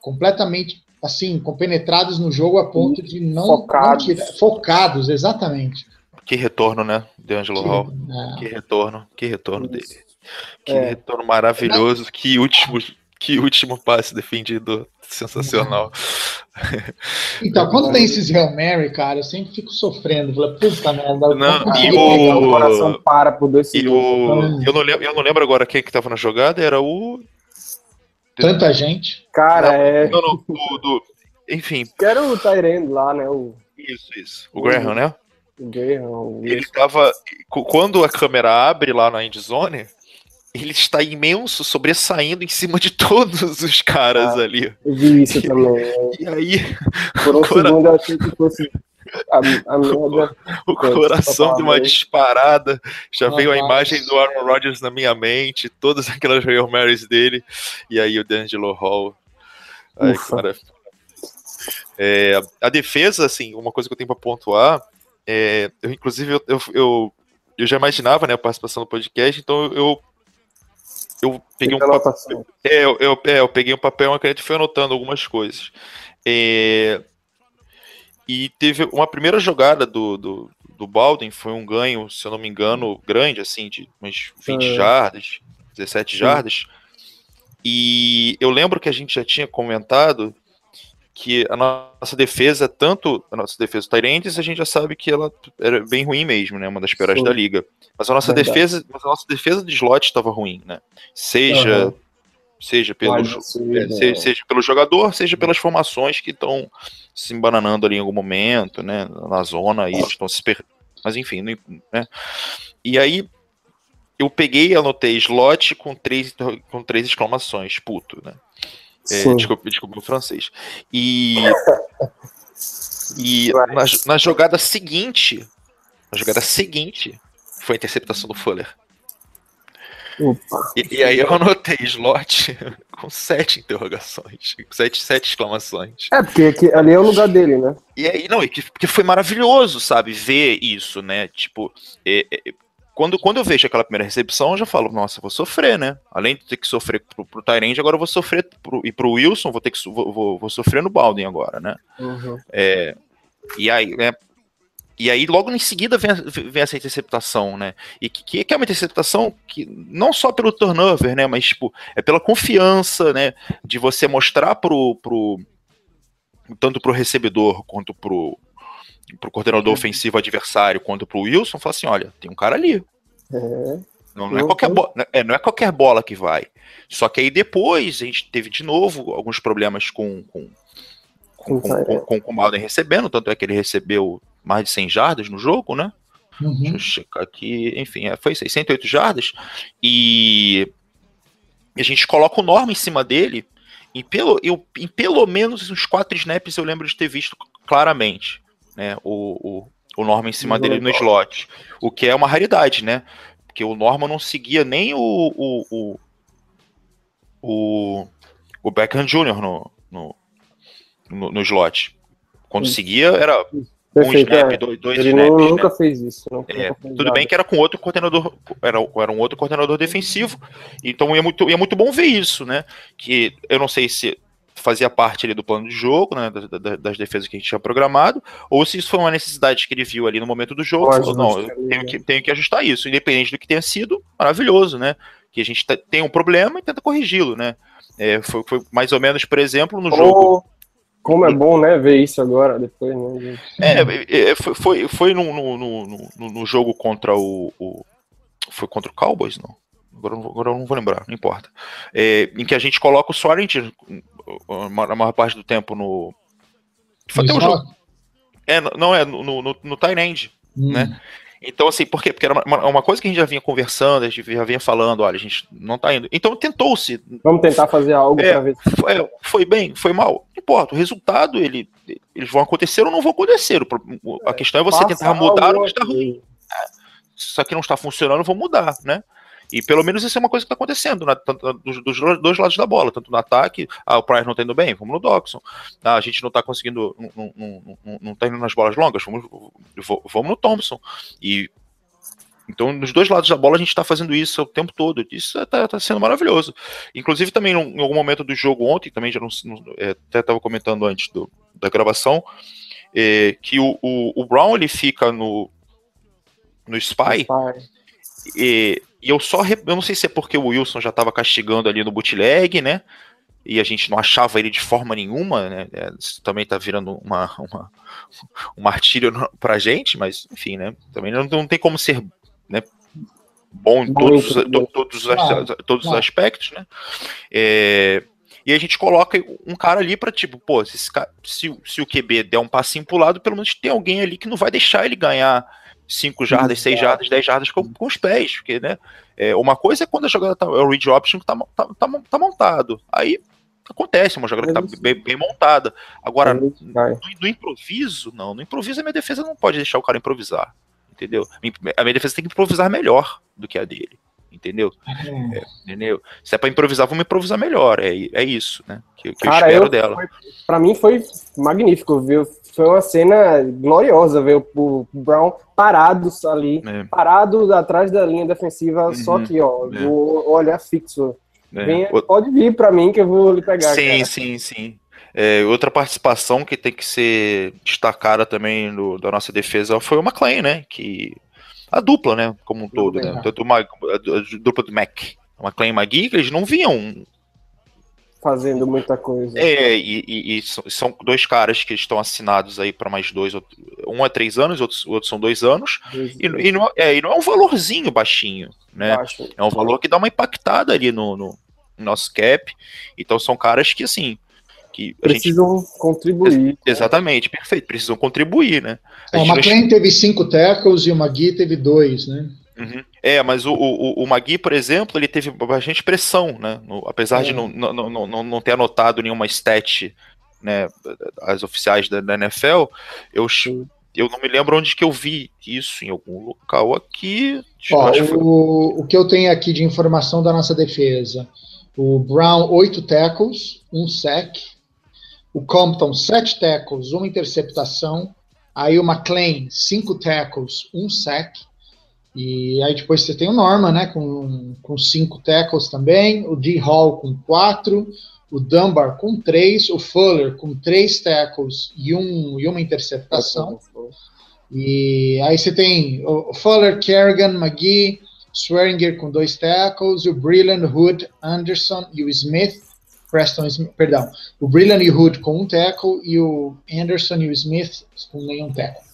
Completamente, assim, compenetrados no jogo a ponto de não... Focados. Não tirar, focados, exatamente. Que retorno, né, de Angelo Hall. É. Que retorno, que retorno Isso. dele. Que é. retorno maravilhoso, que último, que último passe defendido sensacional. Então, quando tem esses Real Mary, cara, eu sempre fico sofrendo. Falo, puta merda. Não, e o... o coração para por dois segundos. O... Eu, não lembro, eu não lembro agora quem que tava na jogada, era o. Tanta gente. Cara, não, é. Não, não, do, do... Enfim. era o Tyrande lá, né? O... Isso, isso. O, o Graham, né? Ele tava. Quando a câmera abre lá na endzone, ele está imenso, sobressaindo em cima de todos os caras ah, ali. Eu vi isso também. E aí. Por um cora... segundo eu achei que fosse. A, a merda. O coração de uma disparada. Já veio a imagem do Aaron Rodgers na minha mente, todas aquelas Real Marys dele, e aí o D'Angelo Hall. Ai, cara. É, a defesa, assim, uma coisa que eu tenho para pontuar, é, eu, inclusive, eu, eu, eu, eu já imaginava né, a participação no podcast, então eu eu peguei um papel, é, eu, eu, é, eu peguei um papel e uma caneta e fui anotando algumas coisas. É, e teve uma primeira jogada do, do, do Balden, foi um ganho, se eu não me engano, grande, assim, de umas 20 é. jardas, 17 Sim. jardas. E eu lembro que a gente já tinha comentado que a nossa defesa, tanto a nossa defesa Tyrantes, a gente já sabe que ela era bem ruim mesmo, né? Uma das piores Sim. da liga. Mas a nossa Verdade. defesa, mas a nossa defesa de slot estava ruim, né? Seja uhum. seja pelo é, seja, seja, pelo jogador, seja pelas formações que estão se embananando ali em algum momento, né? Na zona e estão se per... mas enfim, né? E aí eu peguei e anotei slot com três com três exclamações, puto, né? É, desculpa, desculpa o francês. E, e na, na, jogada seguinte, na jogada seguinte, foi a interceptação do Fuller. E, e, aí eu anotei slot com sete interrogações, sete, sete exclamações. É, porque ali é o lugar dele, né? E aí, não, porque foi maravilhoso, sabe, ver isso, né? Tipo, é, é, quando, quando eu vejo aquela primeira recepção, eu já falo, nossa, vou sofrer, né? Além de ter que sofrer pro, pro Tyrande, agora eu vou sofrer pro, e pro Wilson, vou ter que vou, vou, vou sofrer no Baldwin agora, né? Uhum. É, e aí, né? E aí, logo em seguida, vem, vem essa interceptação, né? E que, que é uma interceptação que não só pelo turnover, né? Mas, tipo, é pela confiança, né? De você mostrar pro. pro tanto pro recebedor quanto pro, pro coordenador uhum. ofensivo adversário quanto pro Wilson, fala assim: olha, tem um cara ali. É. Não, não, é qualquer bola, é, não é qualquer bola que vai. Só que aí depois a gente teve de novo alguns problemas com, com, com, com, com, com, com o Malden recebendo, tanto é que ele recebeu mais de 100 jardas no jogo, né? Uhum. Deixa eu checar aqui. Enfim, é, foi 608 jardas. E a gente coloca o Norma em cima dele. E pelo, eu, em pelo menos uns quatro snaps eu lembro de ter visto claramente né, o, o, o Norman em cima dele no slot. O que é uma raridade, né? Porque o Norman não seguia nem o, o, o, o, o Beckham Jr. no, no, no, no slot. Quando Sim. seguia, era Perfeito, um snap, é. dois, dois Ele snaps, né? nunca fez isso. É, fez tudo nada. bem que era com outro coordenador, era, era um outro coordenador defensivo, então é muito, é muito bom ver isso, né? Que eu não sei se fazia parte ali do plano de jogo, né, das, das, defesas que a gente tinha programado, ou se isso foi uma necessidade que ele viu ali no momento do jogo, falou, não, eu tenho que, tenho que ajustar isso, independente do que tenha sido, maravilhoso, né, que a gente tem um problema e tenta corrigi-lo, né, é, foi, foi, mais ou menos, por exemplo, no oh. jogo... Como é bom, né, ver isso agora, depois, né, É, é, é foi, foi, foi no, no, no, no, jogo contra o, o... Foi contra o Cowboys, não? Agora, agora eu não vou lembrar, não importa. É, em que a gente coloca o Sorrent a maior parte do tempo no. Foi até um jogo. É, não é, no, no, no Tyrande, hum. né? Então, assim, por quê? Porque era uma, uma, coisa que a gente já vinha conversando, a gente já vinha falando, olha, a gente não tá indo. Então tentou-se. Vamos tentar fazer algo é, ver. Foi, foi, bem, foi mal. Não importa, o resultado, ele, eles vão acontecer ou não vão acontecer. A questão é você tentar mudar o que está ruim. É, isso aqui não está funcionando, vou mudar, né? E pelo menos isso é uma coisa que está acontecendo né, dos, dos, dois lados da bola, tanto no ataque, ah, o Price não está indo bem, vamos no Doxon. Ah, a gente não está conseguindo, não está indo nas bolas longas, vamos, vamos no Thompson. E então, nos dois lados da bola, a gente está fazendo isso o tempo todo. Isso está tá sendo maravilhoso. Inclusive, também, em algum momento do jogo ontem, também já não, é, até estava comentando antes do, da gravação, é, que o, o, o, Brown ele fica no, no Spy, spy. E, e eu só. Eu não sei se é porque o Wilson já estava castigando ali no bootleg, né? E a gente não achava ele de forma nenhuma, né? É, isso também tá virando uma, uma, um martírio pra gente, mas enfim, né? Também não, não tem como ser né, bom em todos, to, todos, os, todos os aspectos, né? É, e a gente coloca um cara ali para tipo, pô, se, se, se, o QB der um passinho pro lado, pelo menos tem alguém ali que não vai deixar ele ganhar 5 jardas, 6 jardas, 10 jardas com, com, os pés, porque, né, é, uma coisa é quando a jogada tá, é o read option que tá, tá, tá, tá montado, aí acontece, uma jogada que tá bem, bem montada, agora, no, no, improviso, não, no improviso a minha defesa não pode deixar o cara improvisar, entendeu? A minha defesa tem que improvisar melhor do que a dele, entendeu? É, entendeu? Se é pra improvisar, vamos improvisar melhor. É, é isso, né? Que, que Cara, eu espero eu- dela. Foi, pra mim foi magnífico, viu? Foi uma cena gloriosa ver o, Brown parado ali, É, parado atrás da linha defensiva, só Uhum. que, ó, É. o olhar fixo. é. O- pode vir pra mim que eu vou lhe pegar. Sim, cara. sim, sim. É, outra participação que tem que ser destacada também no- da nossa defesa foi o McLean, né? Que a dupla, né? Como um todo, né? Dupla. Tanto o Mag- a, dupla do Mac, o McLean e o Magui, que eles não vinham. Fazendo muita coisa. É, e, e- e são, dois caras que estão assinados aí para mais dois, outro- um é três anos, outros outros são dois anos. E, e não, é, e não é um valorzinho baixinho, né? Acho. É um valor que dá uma impactada ali no, no nosso cap. Então são caras que, assim, que a gente. Precisam contribuir. Exatamente, perfeito. Precisam contribuir, né? A É, o gente não- McLean teve cinco tackles e o Magui teve dois, né? Uhum. É, mas o, o, o Magui, por exemplo, ele teve bastante pressão, né? No- apesar de É. não, não, não, não, ter anotado nenhuma stat, né? As oficiais da, da NFL, eu, eu não me lembro onde que eu vi isso, em algum local aqui. Ó, que foi- o, o que eu tenho aqui de informação da nossa defesa: o Brown, oito tackles, um sec. O Compton, sete tackles, uma interceptação. Aí o McLean, cinco tackles, um sec. E aí depois você tem o Norman, né, com, com cinco tackles também. O D. Hall com quatro. O Dunbar com três. O Fuller com três tackles e, um, e uma interceptação. E aí você tem o Fuller, Kerrigan, McGee, Swearinger com dois tackles, o Brilliant, Hood, Anderson e o Smith, Preston Smith, perdão, o Brilliant e Hood com um tackle e o Anderson e o Smith com nenhum tackle.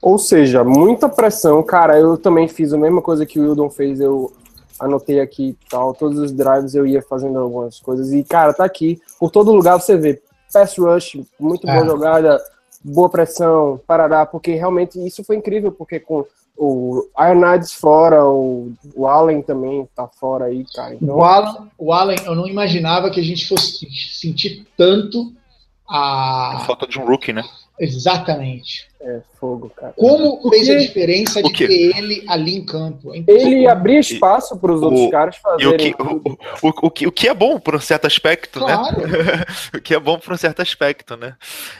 Ou seja, muita pressão. Cara, eu também fiz a mesma coisa que o Wildon fez. Eu anotei aqui e tal. Todos os drives eu ia fazendo algumas coisas. E, cara, tá aqui. Por todo lugar você vê pass rush, muito boa É. jogada, boa pressão, parará. Porque realmente isso foi incrível. Porque com o Ironades fora, o, o Allen também tá fora aí, cara. Então, O Allen, o Allen, eu não imaginava que a gente fosse sentir tanto a. Falta de um rookie, né? Exatamente. É fogo, cara. Como O fez a diferença de ter ele ali em campo. É Ele abria espaço para os outros o- caras E o fazerem. que, o, o, o, que, o que é bom por um certo aspecto, Claro. né? o que é bom por um certo aspecto, né?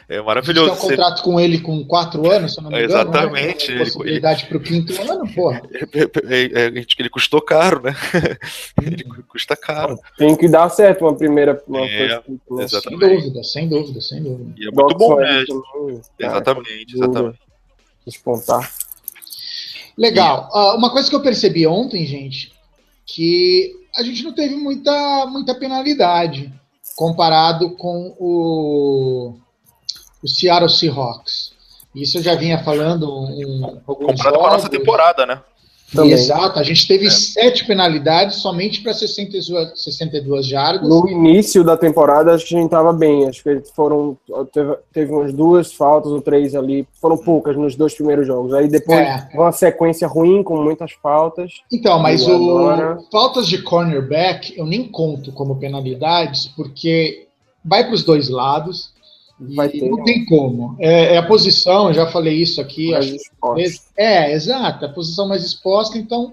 É A gente maravilhoso. tem um Você- contrato com ele com quatro anos, se eu não me engano. Exatamente. Né? Possibilidade para o quinto ano, porra. É, é, é, ele custou caro, né? ele custa caro. Tem que dar certo uma primeira. Uma É, né? exato. Sem dúvida, sem dúvida, sem dúvida. E é muito bom, né? Exatamente, dúvida. Exatamente. Despontar. Legal. Ah, uma coisa que eu percebi ontem, gente, que a gente não teve muita, muita penalidade comparado com o, o Seattle Seahawks. Isso eu já vinha falando um, alguns Comparado com a nossa jogos. temporada, né? Também. Exato, a gente teve É. sete penalidades somente para 62, 62 jardas. No início da temporada, acho que a gente tava bem. Acho que foram. Teve, teve umas duas faltas ou três ali. Foram poucas nos dois primeiros jogos. Aí depois É. uma sequência ruim com muitas faltas. Então, mas o agora? faltas de cornerback eu nem conto como penalidades, porque vai para os dois lados Vai ter não tem como. É, é a posição, eu já falei isso aqui. mais acho que esporte. vezes- é, exato, a posição mais exposta, então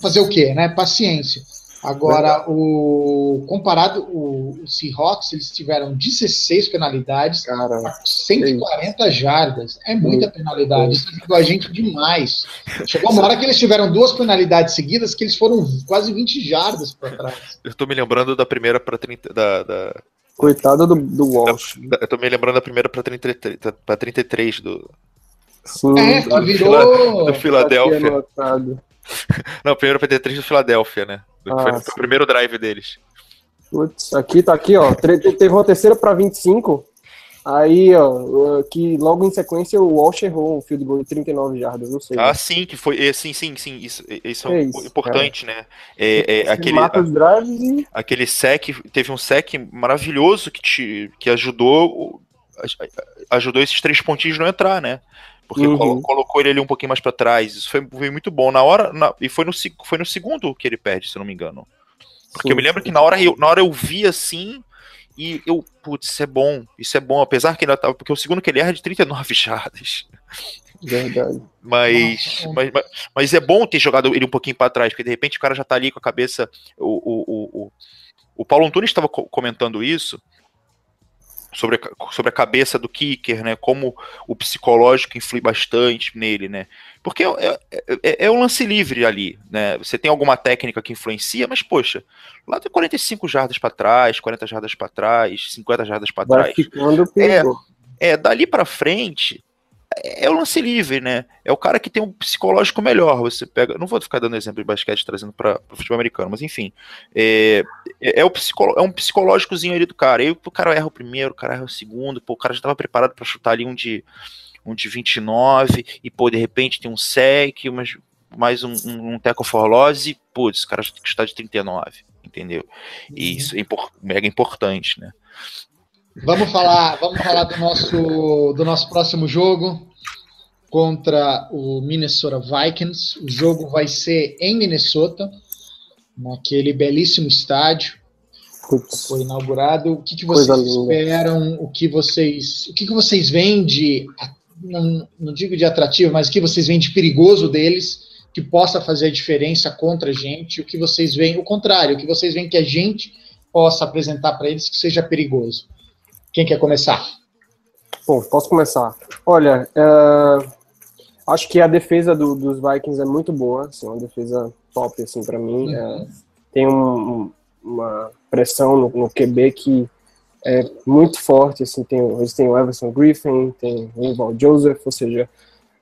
fazer o quê, né? Paciência. Agora, o comparado, o, o Seahawks, eles tiveram 16 penalidades, Cara, 140 jardas. É muita penalidade. Isso ajudou a gente demais. Chegou uma hora que eles tiveram duas penalidades seguidas que eles foram quase 20 jardas para trás. Eu tô me lembrando da primeira pra 30. Da, da, coitado do, do Walsh. da- eu tô me lembrando da primeira pra 33, pra 33 do, Sim, É, tá virou. do Philadelphia. anotado. Não, a primeira pra 33 do Philadelphia, né? Do Ah, foi, o primeiro drive deles. Putz, aqui tá aqui, ó. Teve uma terceira para 25. Aí, ó, que logo em sequência o Walsh errou um field goal de 39 jardas, não sei. Ah, sim, que foi. é, Sim, sim, sim. Isso, isso é É isso, importante, né? É, é, Ele aquele, mata os drives e aquele sec, teve um sec maravilhoso que, te, que ajudou ajudou esses três pontinhos não entrar, né? Porque Uhum. colo- colocou ele ali um pouquinho mais pra trás. Isso foi, foi muito bom. Na hora, na- e foi no, foi no segundo que ele perde, se eu não me engano. Porque eu me lembro que na hora eu, na hora eu vi assim e eu, putz, isso é bom, isso é bom, apesar que ainda tava, porque o segundo que ele erra é de 39 jardas. Verdade. Mas, mas, mas, mas é bom ter jogado ele um pouquinho para trás, porque de repente o cara já tá ali com a cabeça. O, o, o, o, o Paulo Antunes estava comentando isso sobre a, sobre a cabeça do kicker, né? Como o psicológico influi bastante nele, né? Porque é, é, é, é um lance livre ali, né? Você tem alguma técnica que influencia, mas poxa, lá tem 45 jardas para trás, 40 jardas para trás, 50 jardas para trás. Ficando é, é, dali para frente é o lance livre, né? É o cara que tem um psicológico melhor. Você pega. Não vou ficar dando exemplo de basquete trazendo para o futebol americano, mas enfim. É, é, é, o psicolo, é um psicológicozinho ali do cara. Aí o cara erra o primeiro, o cara erra o segundo, pô, o cara já estava preparado para chutar ali um de, um de 29, e pô, de repente tem um sec, mas mais um, um, um tackle for loss, e putz, o cara está de 39, entendeu? E uhum. isso é impor, mega importante, né? Vamos falar, vamos falar do nosso, do nosso próximo jogo contra o Minnesota Vikings. O jogo vai ser em Minnesota, naquele belíssimo estádio. Putz. Foi inaugurado. O que, que vocês esperam? O que vocês, o que, que vocês veem de, não, não digo de atrativo, mas o que vocês veem de perigoso deles que possa fazer a diferença contra a gente? O que vocês veem, o contrário, o que vocês veem que a gente possa apresentar para eles que seja perigoso? Quem quer começar? Bom, posso começar. Olha, uh, acho que a defesa do, dos Vikings é muito boa, assim, uma defesa top assim para mim. Uhum. Uh, tem um, uma pressão no, no, QB que é muito forte, assim, tem, eles têm o Everson Griffin, tem o Val Joseph, ou seja,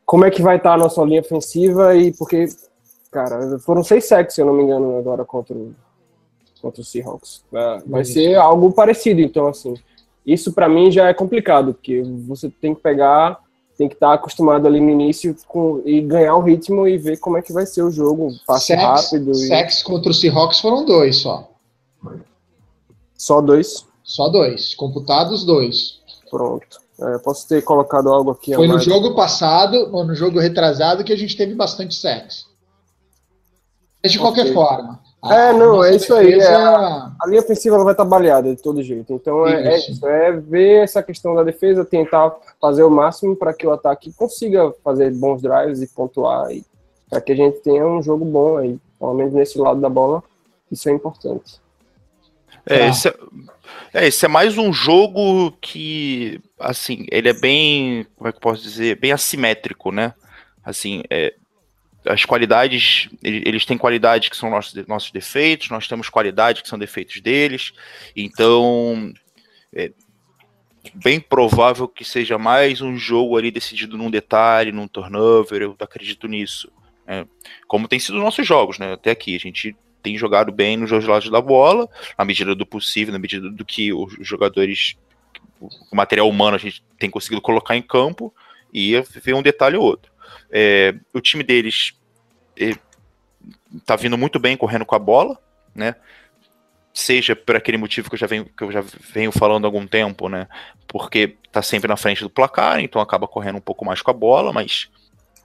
como é que vai estar a nossa linha ofensiva e porque, cara, foram seis sacks, se eu não me engano, agora contra o, contra o Seahawks. Uh, vai uhum. ser algo parecido, então, assim, isso para mim já é complicado, porque você tem que pegar, tem que estar acostumado ali no início com, e ganhar o ritmo e ver como é que vai ser o jogo, passe sex, rápido. Sex e... contra o Seahawks foram dois só. Só dois? Só dois, computados dois. Pronto. É, posso ter colocado algo aqui. Foi no jogo passado, ou no jogo retrasado, que a gente teve bastante sex. Mas de okay. qualquer forma, é, não, é isso aí. É, a, a, linha ofensiva ela vai estar baleada de todo jeito. Então é, é, isso, é ver essa questão da defesa, tentar fazer o máximo para que o ataque consiga fazer bons drives e pontuar, e para que a gente tenha um jogo bom aí, pelo menos nesse lado da bola. Isso é importante. É, ah. esse é, é, esse é mais um jogo que, assim, ele é bem, como é que eu posso dizer, bem assimétrico, né? Assim, é, as qualidades, eles têm qualidades que são nossos, nossos defeitos, nós temos qualidades que são defeitos deles, então é bem provável que seja mais um jogo ali decidido num detalhe, num turnover, eu acredito nisso. Né? Como tem sido nossos jogos, né? Até aqui, a gente tem jogado bem nos dois lados da bola, na medida do possível, na medida do que os jogadores, o material humano a gente tem conseguido colocar em campo, e ver um detalhe ou outro. É, o time deles tá vindo muito bem correndo com a bola, né? Seja por aquele motivo que eu já venho, que eu já venho falando há algum tempo, né? Porque tá sempre na frente do placar, então acaba correndo um pouco mais com a bola, mas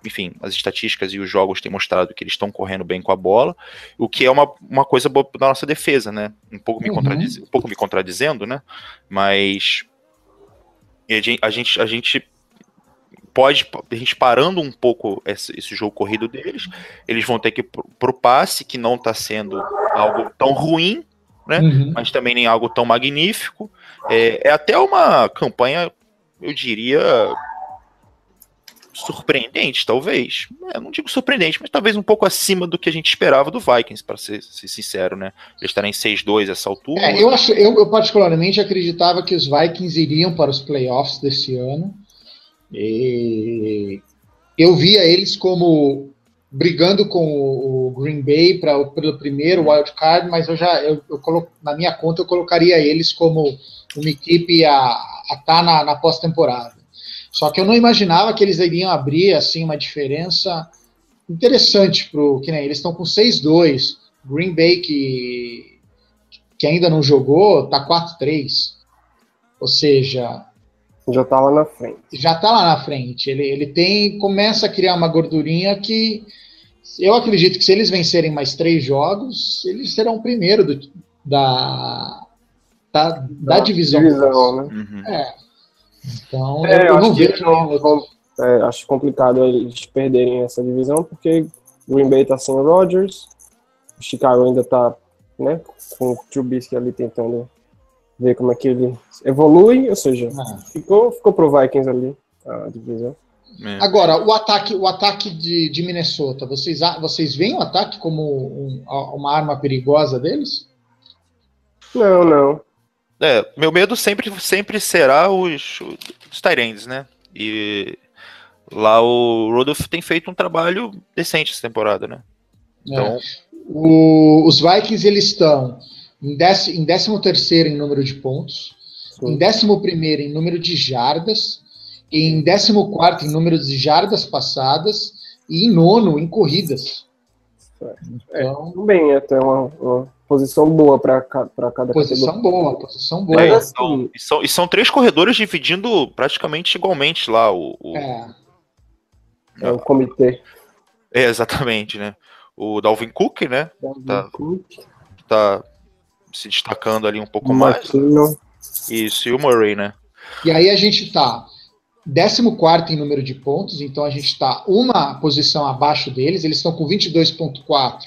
enfim, as estatísticas e os jogos têm mostrado que eles estão correndo bem com a bola, o que é uma, uma coisa boa da nossa defesa, né? Um pouco me, uhum. contradiz, um pouco me contradizendo, né? Mas a gente, a gente, a gente pode, a gente parando um pouco esse, esse jogo corrido deles, eles vão ter que ir pro, pro passe, que não está sendo algo tão ruim, né? Uhum. Mas também nem algo tão magnífico. É, é até uma campanha, eu diria, surpreendente, talvez. Eu não digo surpreendente, mas talvez um pouco acima do que a gente esperava do Vikings, para ser, ser, sincero, né? Eles estarem em 6-2 essa altura. É, eu, acho, eu, eu, particularmente acreditava que os Vikings iriam para os playoffs desse ano. E eu via eles como brigando com o Green Bay para pelo primeiro wild card, mas eu já eu, eu colo, na minha conta eu colocaria eles como uma equipe a tá na, na pós-temporada. Só que eu não imaginava que eles iriam abrir assim uma diferença interessante pro que nem eles estão com 6-2. Green Bay que, que ainda não jogou tá 4-3. Ou seja, já tá lá na frente. Já tá lá na frente. Ele, ele tem. Começa a criar uma gordurinha que. Eu acredito que se eles vencerem mais três jogos, eles serão o primeiro do, da, da, da, da, divisão. divisão né? Uhum. É. Então, é, eu, eu não vejo. Vão, vão, É, acho complicado eles perderem essa divisão, porque Green Bay tá sem o Rodgers, o Chicago ainda tá né, com o Trubisky ali tentando ver como é que ele evolui, ou seja, Ah. ficou, ficou pro Vikings ali a divisão. É. Agora, o ataque, o ataque de, de Minnesota, vocês, vocês veem o ataque como um- uma arma perigosa deles? Não, não. É, meu medo sempre, sempre será os, os Tyrands, né? E lá o Rodolph tem feito um trabalho decente essa temporada, né? Então, O- os Vikings eles estão em, dec, em 13 terceiro em número de pontos, Sim. em 11 primeiro em número de jardas, em 14 quarto em número de jardas passadas e em nono em corridas. Então, Tudo bem, até uma, uma posição boa para cada categoria. posição boa, posição boa. é, então, assim- e, são, e são três corredores dividindo praticamente igualmente lá o. o- É, É o comitê. é, exatamente, né? O Dalvin Cook, né? Tá. Cook, tá se destacando ali um pouco o mais. McKinnon. Isso, e o Murray, né? E aí a gente está 14 em número de pontos, então a gente está uma posição abaixo deles, eles estão com 22,4,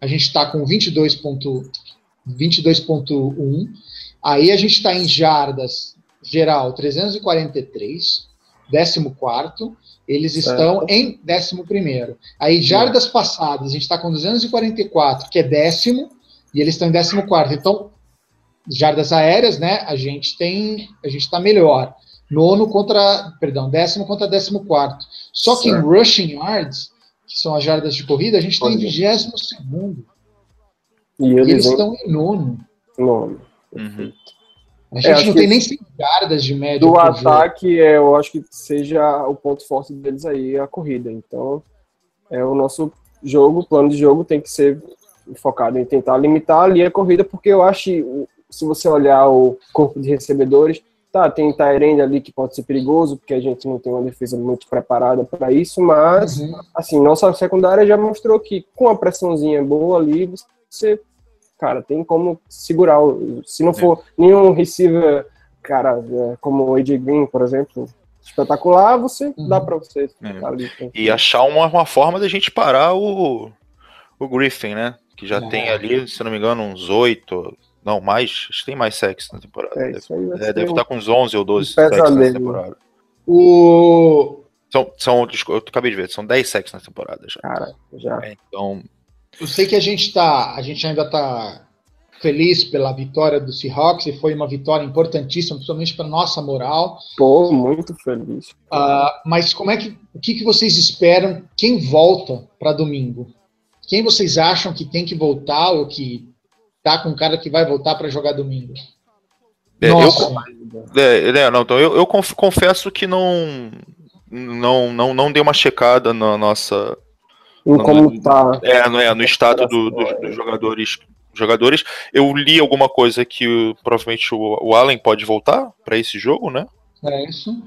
a gente está com 22 ponto- 22,1. Aí a gente está em jardas geral 343, 14. Eles estão em 11. Aí jardas passadas, a gente está com 244, que é décimo, e eles estão em 14. Então, jardas aéreas, né? A gente tem, a gente está melhor. Nono contra, perdão, décimo contra décimo quarto. Só que em rushing yards, que são as jardas de corrida, a gente está em Olha. vigésimo segundo. E E eles, estão em nono. nono. Uhum. A É, gente acho não que tem nem 100 jardas de média. Do ataque, é, eu acho que seja o ponto forte deles aí, a corrida. Então, é o nosso jogo, o plano de jogo tem que ser focado em tentar limitar ali a corrida, porque eu acho, se você olhar o corpo de recebedores, tá, tem Tyrande ali que pode ser perigoso, porque a gente não tem uma defesa muito preparada para isso, mas, Uhum. assim, nossa secundária já mostrou que com a pressãozinha boa ali, você, cara, tem como segurar. Se não for nenhum receiver, cara, é, como o AJ Green, por exemplo, espetacular, você Uhum. dá para você É. ali. E achar uma, uma forma da gente parar o, o Griffin, né? Que já É. tem ali, se não me engano, uns oito. Não, mais. Acho que tem mais sexo na temporada. É deve, isso aí. vai é, deve um- estar com uns 11 ou 12 um sacks nessa pesadelo. temporada. O, São, são, desculpa, eu acabei de ver, são 10 sacks na temporada já. Cara, já. É, então, eu sei que a gente tá, a gente ainda está feliz pela vitória do Seahawks e foi uma vitória importantíssima, principalmente para nossa moral. Pô, muito feliz. Ah, mas como é que o que, que vocês esperam? Quem volta para domingo? Quem vocês acham que tem que voltar ou que tá com cara que vai voltar para jogar domingo? é, eu, Nossa, É, é, não, então eu, eu conf- confesso que não, não, não, não dei uma checada na nossa. Em Não, como tá. É, no, é, no estado do- dos, dos jogadores. Jogadores, eu li alguma coisa que provavelmente o, o Allen pode voltar para esse jogo, né? é isso.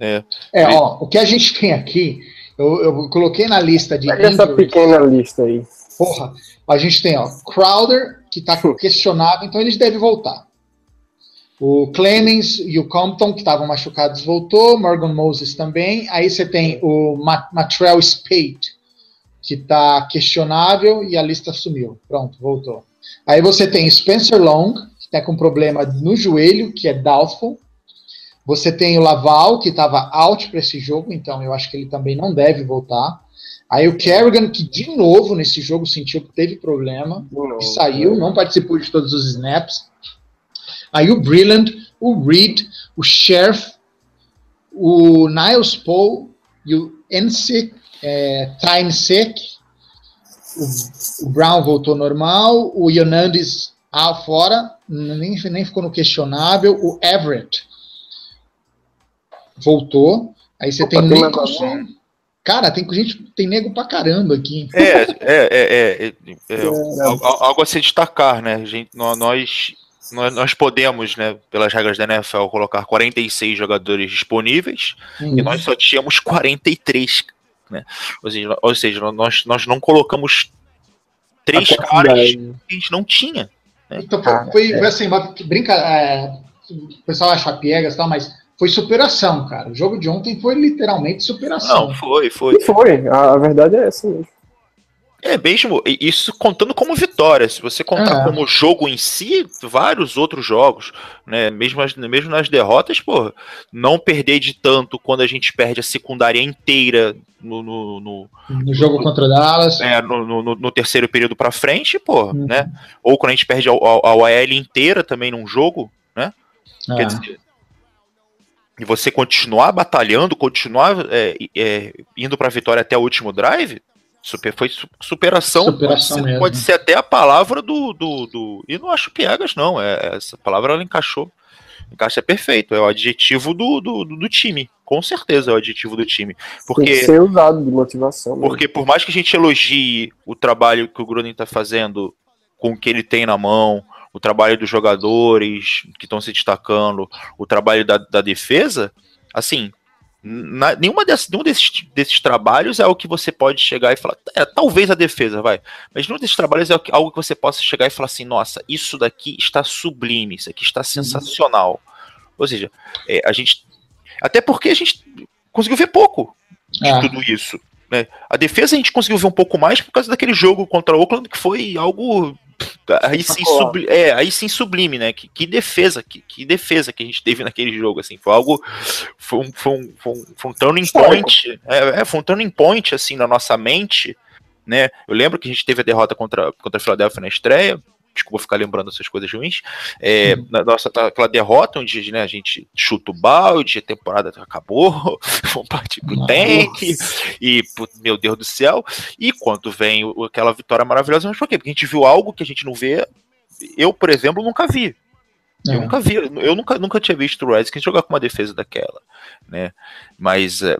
É. É, ó, o que a gente tem aqui, eu, eu coloquei na lista de Pega essa pequena lista aí. Porra, a gente tem, ó, Crowder, que tá questionado, então eles devem voltar. O Clemens e o Compton, que estavam machucados, voltou. Morgan Moses também. Aí você tem o Ma- Matrell Spade, que tá questionável e a lista sumiu. Pronto, voltou. Aí você tem Spencer Long, que tá com problema no joelho, que é doubtful. Você tem o Laval, que estava out para esse jogo, então eu acho que ele também não deve voltar. Aí o Kerrigan, que de novo nesse jogo sentiu que teve problema, e saiu, não participou de todos os snaps. Aí o Brilland, o Reed, o Sheriff, o Niles Paul e o Ensik, é, Tynesek. O, o Brown voltou normal, o Hernandez ah, fora, nem, nem ficou no questionável. O Everett voltou. Aí você Opa, tem tem. Cara, tem gente, tem nego pra caramba aqui. É, é, é, é, é, é, algo, algo a se destacar, né? A gente, nó- nós, nós, nós podemos, né, pelas regras da NFL, colocar 46 jogadores disponíveis Uhum. e nós só tínhamos 43, né? Ou seja, ou seja nós, nós não colocamos três caras que a gente não tinha. Então, foi, foi assim, brinca. é, o pessoal acha piegas e tal, mas foi superação, cara. O jogo de ontem foi literalmente superação. Não, foi, foi. E foi, a, a verdade é essa mesmo. É mesmo, isso contando como vitória. Se você contar É. como jogo em si, vários outros jogos, né? Mesmo, as- mesmo nas derrotas, pô, não perder de tanto quando a gente perde a secundária inteira no, no, no, No jogo contra o Dallas. é, no, no- no terceiro período pra frente, pô, Uhum. né? Ou quando a gente perde a, a, a OL inteira também num jogo, né? É. Quer dizer, e você continuar batalhando, continuar é, é, indo pra vitória até o último drive, super, foi su- superação. Superação pode, ser, mesmo. pode ser até a palavra do, do, do- E não acho piegas, não. É, essa palavra ela encaixou. Encaixa perfeito. É o adjetivo do, do, do- do time. Com certeza é o adjetivo do time. Tem que Porque, ser usado de motivação. né? porque por mais que a gente elogie o trabalho que o Gruden tá fazendo com o que ele tem na mão, o trabalho dos jogadores que estão se destacando, o trabalho da, da defesa, assim, na- nenhuma dessas, nenhum desses, desses trabalhos é o que você pode chegar e falar, é, talvez a defesa, vai, mas nenhum desses trabalhos é algo que você possa chegar e falar assim, nossa, isso daqui está sublime, isso aqui está sensacional. Ou seja, é, a gente, até porque a gente conseguiu ver pouco de É. tudo isso. Né? A defesa a gente conseguiu ver um pouco mais por causa daquele jogo contra o Oakland que foi algo aí sim, Espetacular. subli é, aí sim sublime, né? Que, que defesa, que, que defesa que a gente teve naquele jogo, assim, foi algo, foi um, foi um, foi um, foi um turning point, é, é, foi um turning point, assim, na nossa mente, né? Eu lembro que a gente teve a derrota contra, contra a Philadelphia na estreia, desculpa ficar lembrando essas coisas ruins, é, na nossa, aquela derrota onde né, a gente chuta o balde, a temporada acabou, vamos partir pro Nossa. tank, e, meu Deus do céu, e quando vem aquela vitória maravilhosa, mas por quê? Porque a gente viu algo que a gente não vê, eu, por exemplo, nunca vi. É. Eu nunca vi, eu nunca, nunca tinha visto o Redskins jogar com uma defesa daquela, né? Mas, é,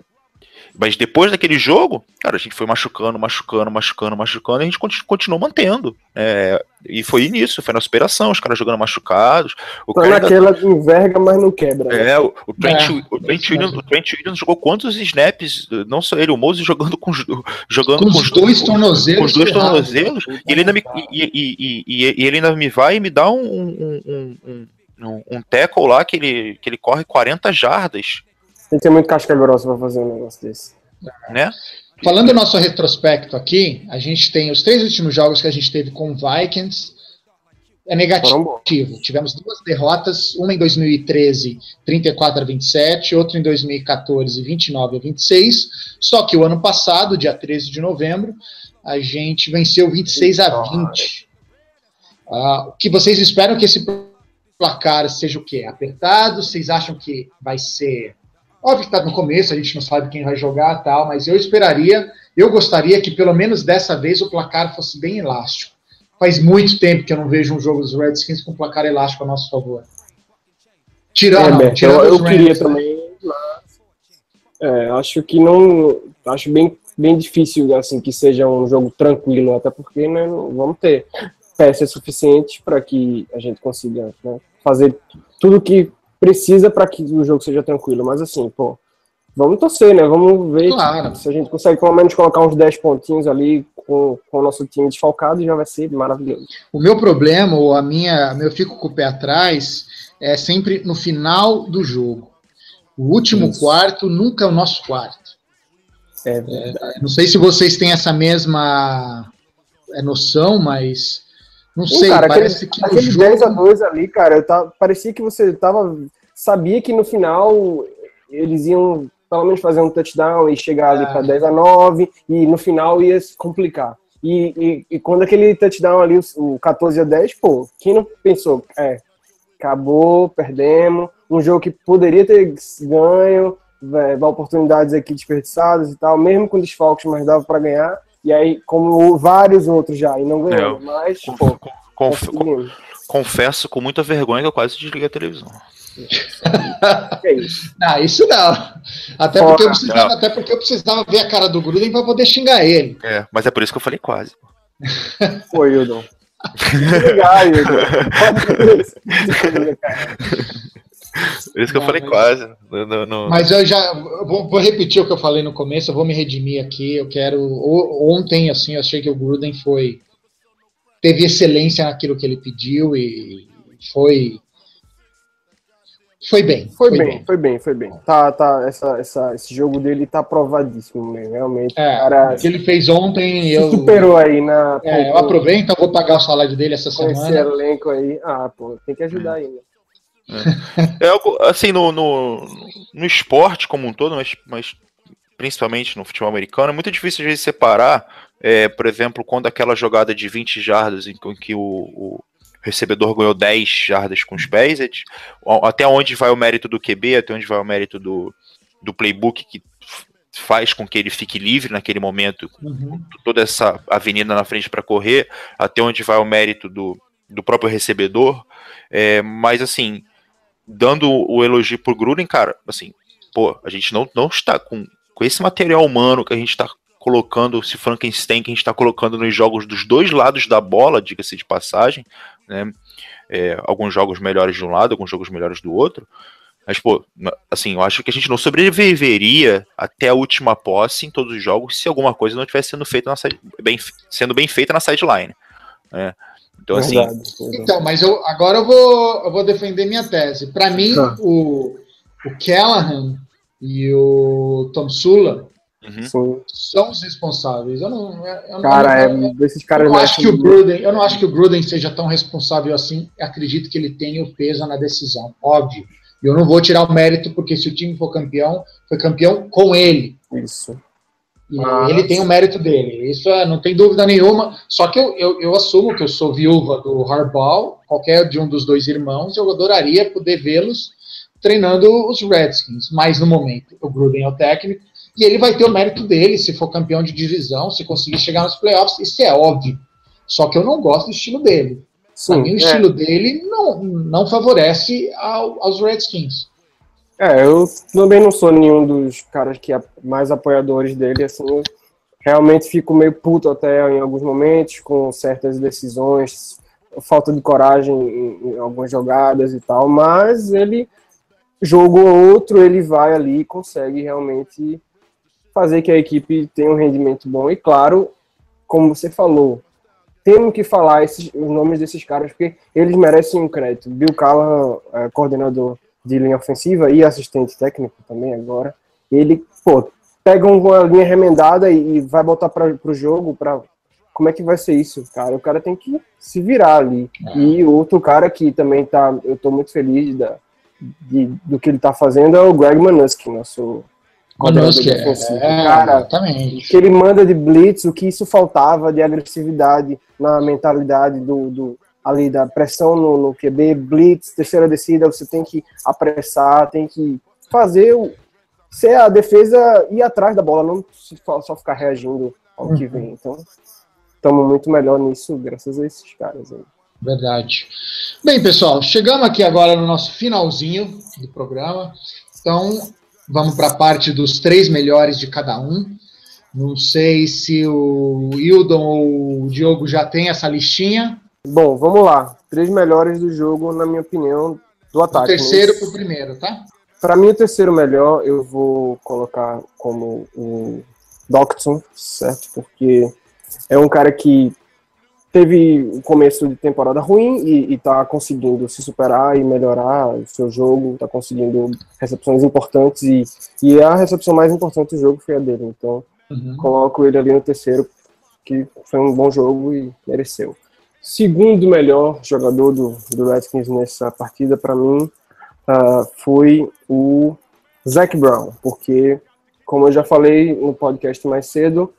mas depois daquele jogo, cara, a gente foi machucando, machucando, machucando, machucando, e a gente conti- continuou mantendo. é, e foi nisso, foi na superação, os caras jogando machucados. O Tá cara ainda- naquela enverga, mas não quebra. né? é, o, o Trent, É, o, Trent Williams, o Trent Williams jogou quantos snaps, não só ele, o Moses jogando com os, jogando Com os dois tornozelos com os dois ferrados. tornozelos, e ele ainda me, e, e- e- e- e ele ainda me vai e me dá um, um, um, um, um, um tackle lá que ele, que ele corre 40 jardas, Tem que ter muito casca grossa pra fazer um negócio desse. né? Falando do nosso retrospecto aqui, a gente tem os três últimos jogos que a gente teve com o Vikings. É negativo. Tivemos duas derrotas, uma em 2013, 34 a 27, outra em 2014, 29 a 26. Só que o ano passado, dia 13 de novembro, a gente venceu 26 a 20. Ah, o que vocês esperam que esse placar seja o quê? Apertado? Vocês acham que vai ser Óbvio que está no começo, a gente não sabe quem vai jogar tal, mas eu esperaria, eu gostaria que pelo menos dessa vez o placar fosse bem elástico. Faz muito tempo que eu não vejo um jogo dos Redskins com placar elástico a nosso favor. Tirando, É, tirando eu, eu queria né? também, mas é, acho que não, acho bem, bem difícil assim que seja um jogo tranquilo, até porque né, não vamos ter peças suficientes para que a gente consiga né, fazer tudo que precisa para que o jogo seja tranquilo. Mas assim, pô, vamos torcer, né? Vamos ver Claro. se a gente consegue pelo menos colocar uns 10 pontinhos ali com, com o nosso time desfalcado, já vai ser maravilhoso. O meu problema, ou a minha, eu fico com o pé atrás, é sempre no final do jogo. O último Isso. quarto nunca é o nosso quarto. É, Não sei se vocês têm essa mesma é, noção, mas não sei, cara, parece que no Aquele jogo... 10 a 2 ali, cara, tava, parecia que você tava. Sabia que no final eles iam pelo menos fazer um touchdown e chegar ali É. para 10 a 9 e no final ia se complicar. E, e, e quando aquele touchdown ali, o, o 14 a 10, pô, quem não pensou? É, acabou, perdemos. Um jogo que poderia ter ganho, é, oportunidades aqui desperdiçadas e tal, mesmo com desfalques, mas dava para ganhar. E aí, como vários outros já, e não ganhou. É, mas, pô, conf- confesso com muita vergonha que eu quase desliguei a televisão. É isso. Não, isso não. Até Fora, porque, eu precisava, não. até porque eu precisava ver a cara do Gruden para poder xingar ele. É, mas é por isso que eu falei quase. Pô, Hildon. Legal, Hildon. Por isso que eu Não, falei mas- quase. No- no- no- Mas eu já eu vou, vou repetir o que eu falei no começo, eu vou me redimir aqui. Eu quero. Ontem, assim, eu achei que o Gruden foi. Teve excelência naquilo que ele pediu e foi. Foi bem. Foi, bem, foi bem, foi bem. Tá, tá, essa, essa, esse jogo dele tá provadíssimo, mesmo, realmente. É, cara, o que ele fez ontem, se eu, superou aí na. é, eu aproveito, eu vou pagar o salário dele essa com esse semana. elenco aí. Ah, pô, tem que ajudar aí, né? É algo, assim, no, no, no esporte como um todo, mas, mas principalmente no futebol americano, é muito difícil vezes separar, é, por exemplo, quando aquela jogada de 20 jardas em que- em que o, o recebedor ganhou 10 jardas com os pés, é de- até onde vai o mérito do QB, até onde vai o mérito do, do playbook que faz com que ele fique livre naquele momento, Uhum. toda essa avenida na frente para correr, até onde vai o mérito do, do próprio recebedor. É, mas assim, dando o elogio pro Gruden, cara, assim, pô, a gente não, não está com, com esse material humano que a gente está colocando, esse Frankenstein que a gente está colocando nos jogos dos dois lados da bola, diga-se de passagem, né? É, alguns jogos melhores de um lado, alguns jogos melhores do outro. Mas, pô, assim, eu acho que a gente não sobreviveria até a última posse em todos os jogos se alguma coisa não estivesse sendo feita na bem, sendo bem feita na sideline. né? Então, assim, Verdade. Então, mas eu, agora eu vou, eu vou defender minha tese. Para mim, Tá. o, o Callahan e o Tom Sula uhum. São os responsáveis. Eu não, eu não- Cara, eu não- é, desses eu caras não acho que o Gruden, eu não acho que o Gruden seja tão responsável assim. Acredito que ele tenha o peso na decisão, óbvio. E eu não vou tirar o mérito porque se o time for campeão, foi campeão com ele. Isso. E Mas- ele tem o mérito dele. Isso é, não tem dúvida nenhuma. Só que eu, eu, eu assumo que eu sou viúva do Harbaugh, qualquer de um dos dois irmãos, eu adoraria poder vê-los treinando os Redskins. Mas no momento, o Gruden é o técnico e ele vai ter o mérito dele se for campeão de divisão, se conseguir chegar nos playoffs. Isso é óbvio. Só que eu não gosto do estilo dele. Pra mim, o Sim, é, estilo dele não, não favorece ao- aos Redskins. É, eu também não sou nenhum dos caras que é mais apoiadores dele, assim, eu realmente fico meio puto até em alguns momentos com certas decisões, falta de coragem em, em algumas jogadas e tal, mas ele, jogo ou outro, ele vai ali e consegue realmente fazer que a equipe tenha um rendimento bom. E claro, como você falou, temos que falar esses, os nomes desses caras, porque eles merecem um crédito. Bill Callahan, é, coordenador de linha ofensiva e assistente técnico também agora, ele, pô, pega uma linha remendada e, e vai botar para o jogo, para como é que vai ser isso, cara? O cara tem que se virar ali. E outro cara que também tá, eu tô muito feliz da, de- do que ele tá fazendo é o Greg Manuski, nosso coordenador é, defensivo. é, Cara, exatamente. que ele manda de blitz, o que isso faltava de agressividade na mentalidade do, do ali da pressão no, no QB, blitz, terceira descida, você tem que apressar, tem que fazer o ser a defesa ir atrás da bola, não só ficar reagindo ao que vem. Então, estamos muito melhor nisso graças a esses caras aí. Verdade. Bem, pessoal, chegamos aqui agora no nosso finalzinho do programa. Então, vamos para a parte dos três melhores de cada um. Não sei se o Hildon ou o Diogo já tem essa listinha. Bom, vamos lá. Três melhores do jogo, na minha opinião, do ataque. terceiro né? para o primeiro, tá? Para mim, o terceiro melhor eu vou colocar como o Doctson, certo? Porque é um cara que teve um começo de temporada ruim e, está conseguindo se superar e melhorar o seu jogo, está conseguindo recepções importantes e, e a recepção mais importante do jogo foi a dele. Então, coloco ele ali no terceiro, que foi um bom jogo e mereceu. Segundo melhor jogador do, do Redskins nessa partida, para mim, ah, foi o Zac Brown, porque, como eu já falei no podcast mais cedo,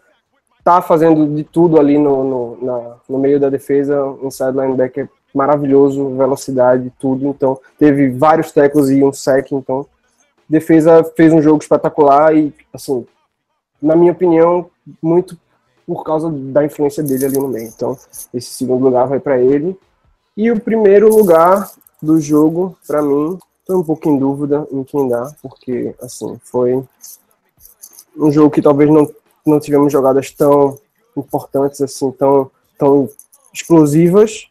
tá fazendo de tudo ali no, no, na- no meio da defesa, inside linebacker maravilhoso, velocidade, tudo. Então, teve vários tackles e um sack, então, defesa fez um jogo espetacular e, assim, na minha opinião, muito por causa da influência dele ali no meio. Então, esse segundo lugar vai para ele. E o primeiro lugar do jogo, para mim, tô um pouco em dúvida em quem dá, porque, assim, foi um jogo que talvez não, não tivemos jogadas tão importantes, assim, tão, tão explosivas,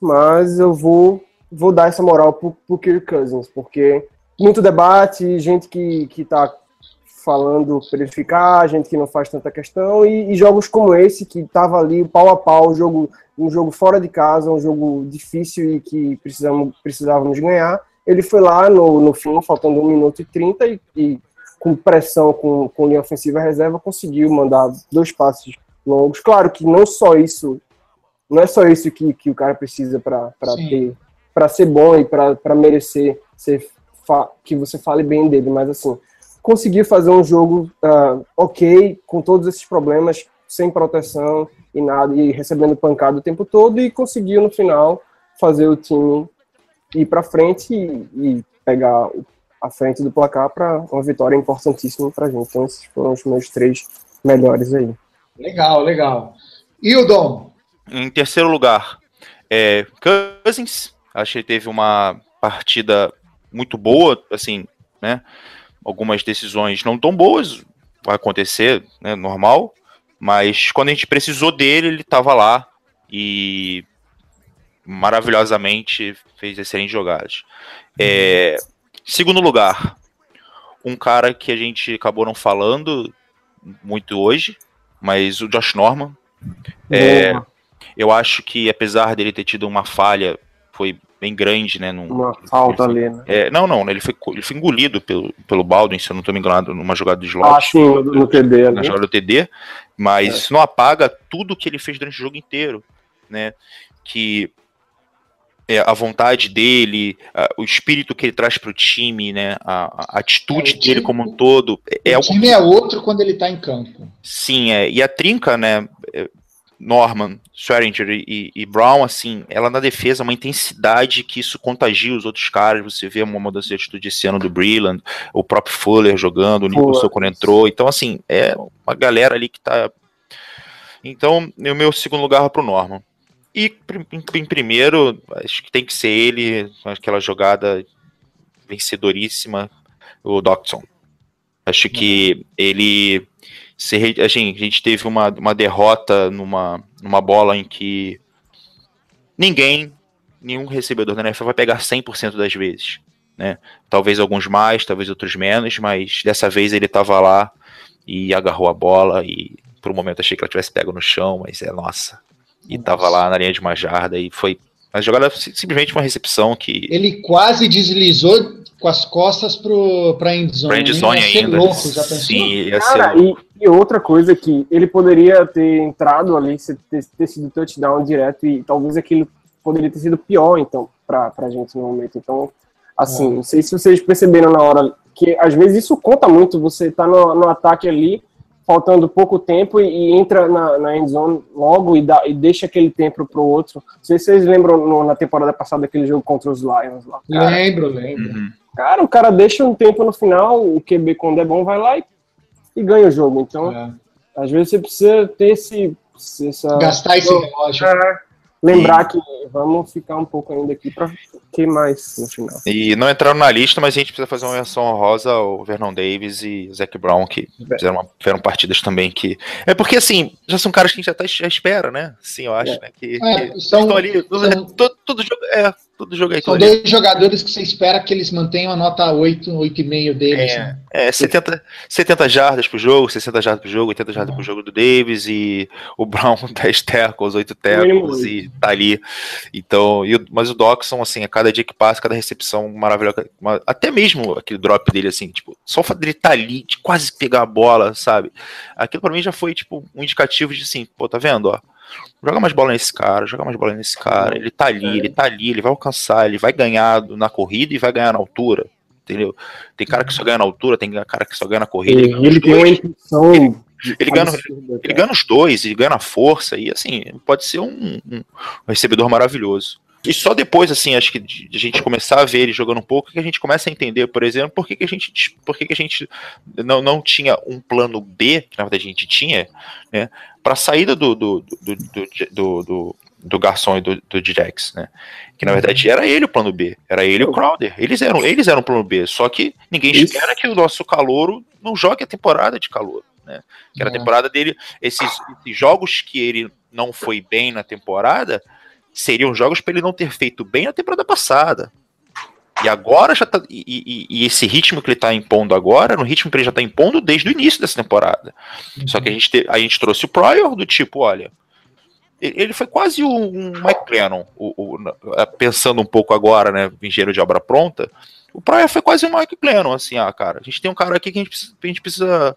mas eu vou, vou dar essa moral pro, pro Kirk Cousins, porque muito debate, gente que, que tá falando para ele ficar, gente que não faz tanta questão, e, e jogos como esse, que tava ali pau a pau, jogo, um jogo fora de casa, um jogo difícil e que precisamos, precisávamos ganhar, ele foi lá no, no fim, faltando 1 minuto e 30, e, e com pressão, com, com linha ofensiva reserva, conseguiu mandar dois passes longos. Claro que não só isso, não é só isso que, que o cara precisa para ter, para ser bom e para merecer ser que você fale bem dele, mas assim, conseguiu fazer um jogo uh, ok, com todos esses problemas, sem proteção e nada, e recebendo pancada o tempo todo, e conseguiu no final fazer o time ir para frente e, e, pegar a frente do placar para uma vitória importantíssima para a gente. Então, esses foram os meus três melhores aí. Legal, legal. E o Dom? Em terceiro lugar, é Cousins. Acho que teve uma partida muito boa, assim, né? Algumas decisões não tão boas, vai acontecer, né, normal, mas quando a gente precisou dele, ele estava lá e maravilhosamente fez excelentes jogadas. É, segundo lugar, um cara que a gente acabou não falando muito hoje, mas o Josh Norman. É, eu acho que apesar dele ter tido uma falha, foi bem grande, né? Num, uma falta ali, né? É, não, não, ele foi, ele foi engolido pelo, pelo Baldwin, se eu não estou me enganado, numa jogada de slot. Ah, sim, no, no TD. Na jogada do TD, mas é. isso não apaga tudo que ele fez durante o jogo inteiro, né? Que é, a vontade dele, a, o espírito que ele traz para o time, né? A, a atitude é, time, dele como um todo. É, o time é outro quando ele está em campo. Sim, é. E a trinca, né? É, Norman, Swearinger e, e, Brown, assim, ela na defesa, uma intensidade que isso contagia os outros caras. Você vê uma mudança de atitude esse ano do Breland, o próprio Fuller jogando, o Nicholson quando entrou. Então, assim, é uma galera ali que tá. Então, o meu segundo lugar vai pro Norman. E em, primeiro, acho que tem que ser ele, aquela jogada vencedoríssima, o Docton. Acho que ele se, a, gente, a gente teve uma, uma derrota numa, numa bola em que ninguém, nenhum recebedor da NFL vai pegar 100% das vezes. Né? Talvez alguns mais, talvez outros menos, mas dessa vez ele estava lá e agarrou a bola e por um momento achei que ela tivesse pego no chão, mas é nossa. E estava lá na linha de uma jarda e foi a jogada simplesmente uma recepção que. Ele quase deslizou com as costas para a endzone. Pra endzone ainda. Louco, já pensou? Sim, ia Cara, e, e, outra coisa que ele poderia ter entrado ali, ter, ter sido touchdown direto e talvez aquilo poderia ter sido pior, então, para a gente no momento. Então, assim, é. não sei se vocês perceberam na hora que às vezes isso conta muito, você tá no, no ataque ali faltando pouco tempo e, e entra na, na endzone logo e, dá, e deixa aquele tempo para o outro. Não sei se vocês lembram no, na temporada passada aquele jogo contra os Lions lá. Cara. Lembro, lembro. Uhum. Cara, o cara deixa um tempo no final, o QB quando é bom vai lá e, e ganha o jogo. Então, é. às vezes você precisa ter esse. Essa, Gastar esse relógio. É, lembrar que vamos ficar um pouco ainda aqui para que mais no final. E não entraram na lista, mas a gente precisa fazer uma menção honrosa ao Vernon Davis e Zac Brown, que fizeram, uma, fizeram partidas também que. É porque, assim, já são caras que a gente já, tá, já espera, né? Sim, eu acho, é. né? Que, é, que são, estão ali. São, todo, todo jogo. É, Todo jogo aí. São dois jogadores que você espera que eles mantenham a nota 8, 8,5 deles. É, né? é 70, 70 jardas pro jogo, 60 jardas pro jogo, 80 jardas uhum. pro jogo do Davis e o Brown 10 tackles, 8 tackles e tá ali. Então, e, mas o Doxson, assim, a cada dia que passa, cada recepção maravilhosa, até mesmo aquele drop dele, assim, tipo, só o fato dele estar tá ali, de quase pegar a bola, sabe? Aquilo pra mim já foi, tipo, um indicativo de assim, pô, tá vendo, ó? Joga mais bola nesse cara, joga mais bola nesse cara. Ele tá ali, ele tá ali, ele vai alcançar, ele vai ganhar na corrida e vai ganhar na altura. Entendeu? Tem cara que só ganha na altura, tem cara que só ganha na corrida. Ele, ele tem uma intuição. Ele, ele ganha, ele ganha os dois, ele ganha na força, e assim, pode ser um, um recebedor maravilhoso. E só depois, assim, acho que de, a gente começar a ver ele jogando um pouco, que a gente começa a entender, por exemplo, por que, que a gente, por que, que a gente não, não tinha um plano B, que na verdade a gente tinha, né, para a saída do, do, do, do, do, garçom e do, do Direx, né? Que na verdade era ele o plano B, era ele o Crowder. Eles eram, eles eram o plano B, só que ninguém Isso. espera que o nosso calouro não jogue a temporada de calor. Né? Que era a temporada dele, esses, esses jogos que ele não foi bem na temporada, seriam jogos para ele não ter feito bem na temporada passada. E agora já tá. E, e, e, esse ritmo que ele tá impondo agora, no ritmo que ele já tá impondo desde o início dessa temporada. Uhum. Só que a gente, te, a gente trouxe o Pryor do tipo, olha, ele foi quase um, Mike Lennon, o, o, pensando um pouco agora, né, engenheiro de obra pronta, o Praia foi quase um Mike Lennon, assim, ah, cara, a gente tem um cara aqui que a gente precisa, a gente precisa,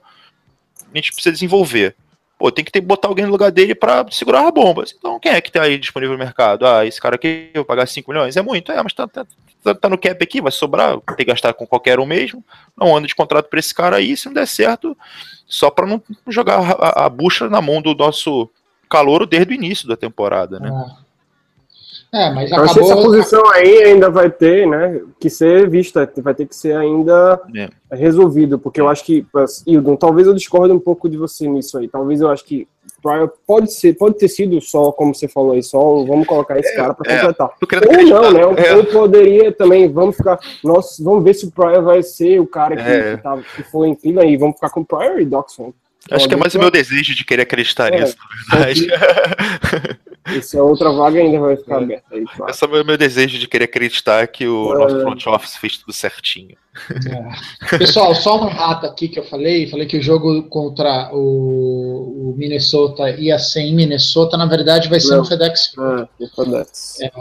a gente precisa desenvolver. Pô, tem que ter, botar alguém no lugar dele para segurar a bomba. Então, quem é que tá aí disponível no mercado? Ah, esse cara aqui, eu vou pagar 5 milhões. É muito, é, mas tá, tá, tá, tá no cap aqui, vai sobrar, tem que gastar com qualquer um mesmo. Não anda de contrato para esse cara aí, se não der certo, só para não jogar a, a, bucha na mão do nosso calouro desde o início da temporada, né? É, é mas então, acabou... essa posição aí ainda vai ter, né, que ser vista, vai ter que ser ainda é. resolvido, porque eu acho que, Hildon, talvez eu discorde um pouco de você nisso aí, talvez eu acho que Pryor pode ser, pode ter sido só, como você falou aí, só vamos colocar esse é, cara para é, completar. Ou não, né? É. Ou poderia também, vamos ficar, nós vamos ver se o Pryor vai ser o cara que, é. que, tá, que foi em fila aí, vamos ficar com o Pryor e Doxson. Acho que é mais o meu desejo de querer acreditar é, nisso, na verdade. Essa é outra vaga ainda vai ficar é. aberta aí. Claro. É só o meu desejo de querer acreditar que o é. nosso front office fez tudo certinho. É. Pessoal, só uma rata aqui que eu falei. Falei que o jogo contra o, o Minnesota ia ser em Minnesota, na verdade vai ser Não. no FedEx. É, FedEx. É,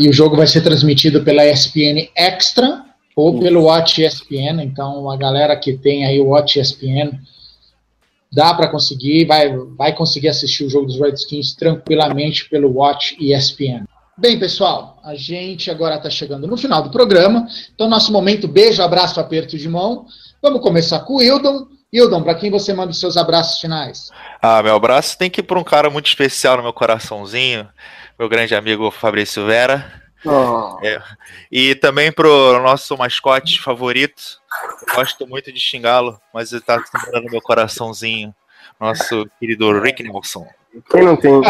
e o jogo vai ser transmitido pela ESPN Extra ou pelo Watch ESPN. Então, a galera que tem aí o Watch ESPN dá para conseguir, vai, vai conseguir assistir o jogo dos Redskins tranquilamente pelo Watch ESPN. Bem, pessoal, a gente agora está chegando no final do programa, então nosso momento beijo, abraço, aperto de mão. Vamos começar com o Hildon. Hildon, para quem você manda os seus abraços finais? Ah, meu abraço tem que ir para um cara muito especial no meu coraçãozinho, meu grande amigo Fabrício Vera. Oh. É. E também pro nosso mascote favorito. Gosto muito de xingá-lo, mas ele tá no meu coraçãozinho. Nosso querido Rick Nelson. Quem não tem?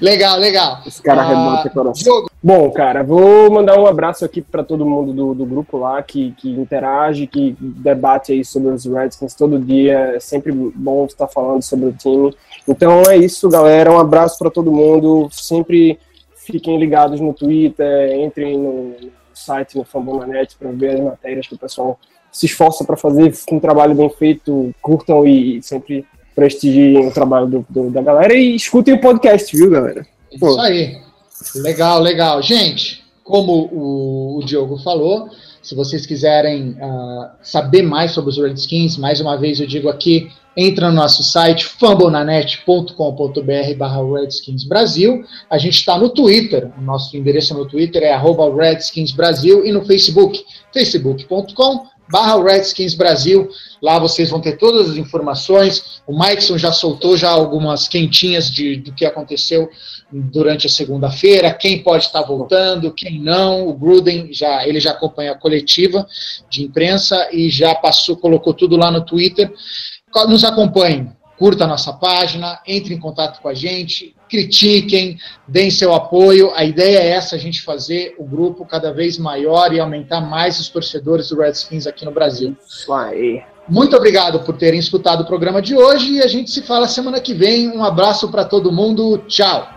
legal, legal. Esse cara ah, arrebenta coração. Bom, cara, vou mandar um abraço aqui para todo mundo do, do grupo lá que, que interage, que debate aí sobre os Redskins todo dia. É sempre bom estar falando sobre o time. Então é isso, galera. Um abraço para todo mundo. Sempre fiquem ligados no Twitter, entrem no site, no Fambonanet, para ver as matérias que o pessoal se esforça para fazer um trabalho bem feito, curtam e sempre prestigiem o trabalho do, do, da galera e escutem o podcast, viu, galera? Pô. Isso aí. Legal, legal. Gente, como o, o Diogo falou, se vocês quiserem uh, saber mais sobre os Redskins, mais uma vez eu digo aqui, entra no nosso site fambonanet.com.br barra Redskins Brasil. A gente está no Twitter, o nosso endereço no Twitter é arroba Redskins Brasil e no Facebook, facebook.com barra Redskins Brasil. Lá vocês vão ter todas as informações. O Mikeson já soltou já algumas quentinhas de, do que aconteceu durante a segunda-feira, quem pode estar voltando, quem não. O Gruden já ele já acompanha a coletiva de imprensa e já passou, colocou tudo lá no Twitter. Nos acompanhem, curta a nossa página, entre em contato com a gente, critiquem, deem seu apoio. A ideia é essa, a gente fazer o grupo cada vez maior e aumentar mais os torcedores do Redskins aqui no Brasil. Isso aí. Muito obrigado por terem escutado o programa de hoje e a gente se fala semana que vem. Um abraço para todo mundo. Tchau.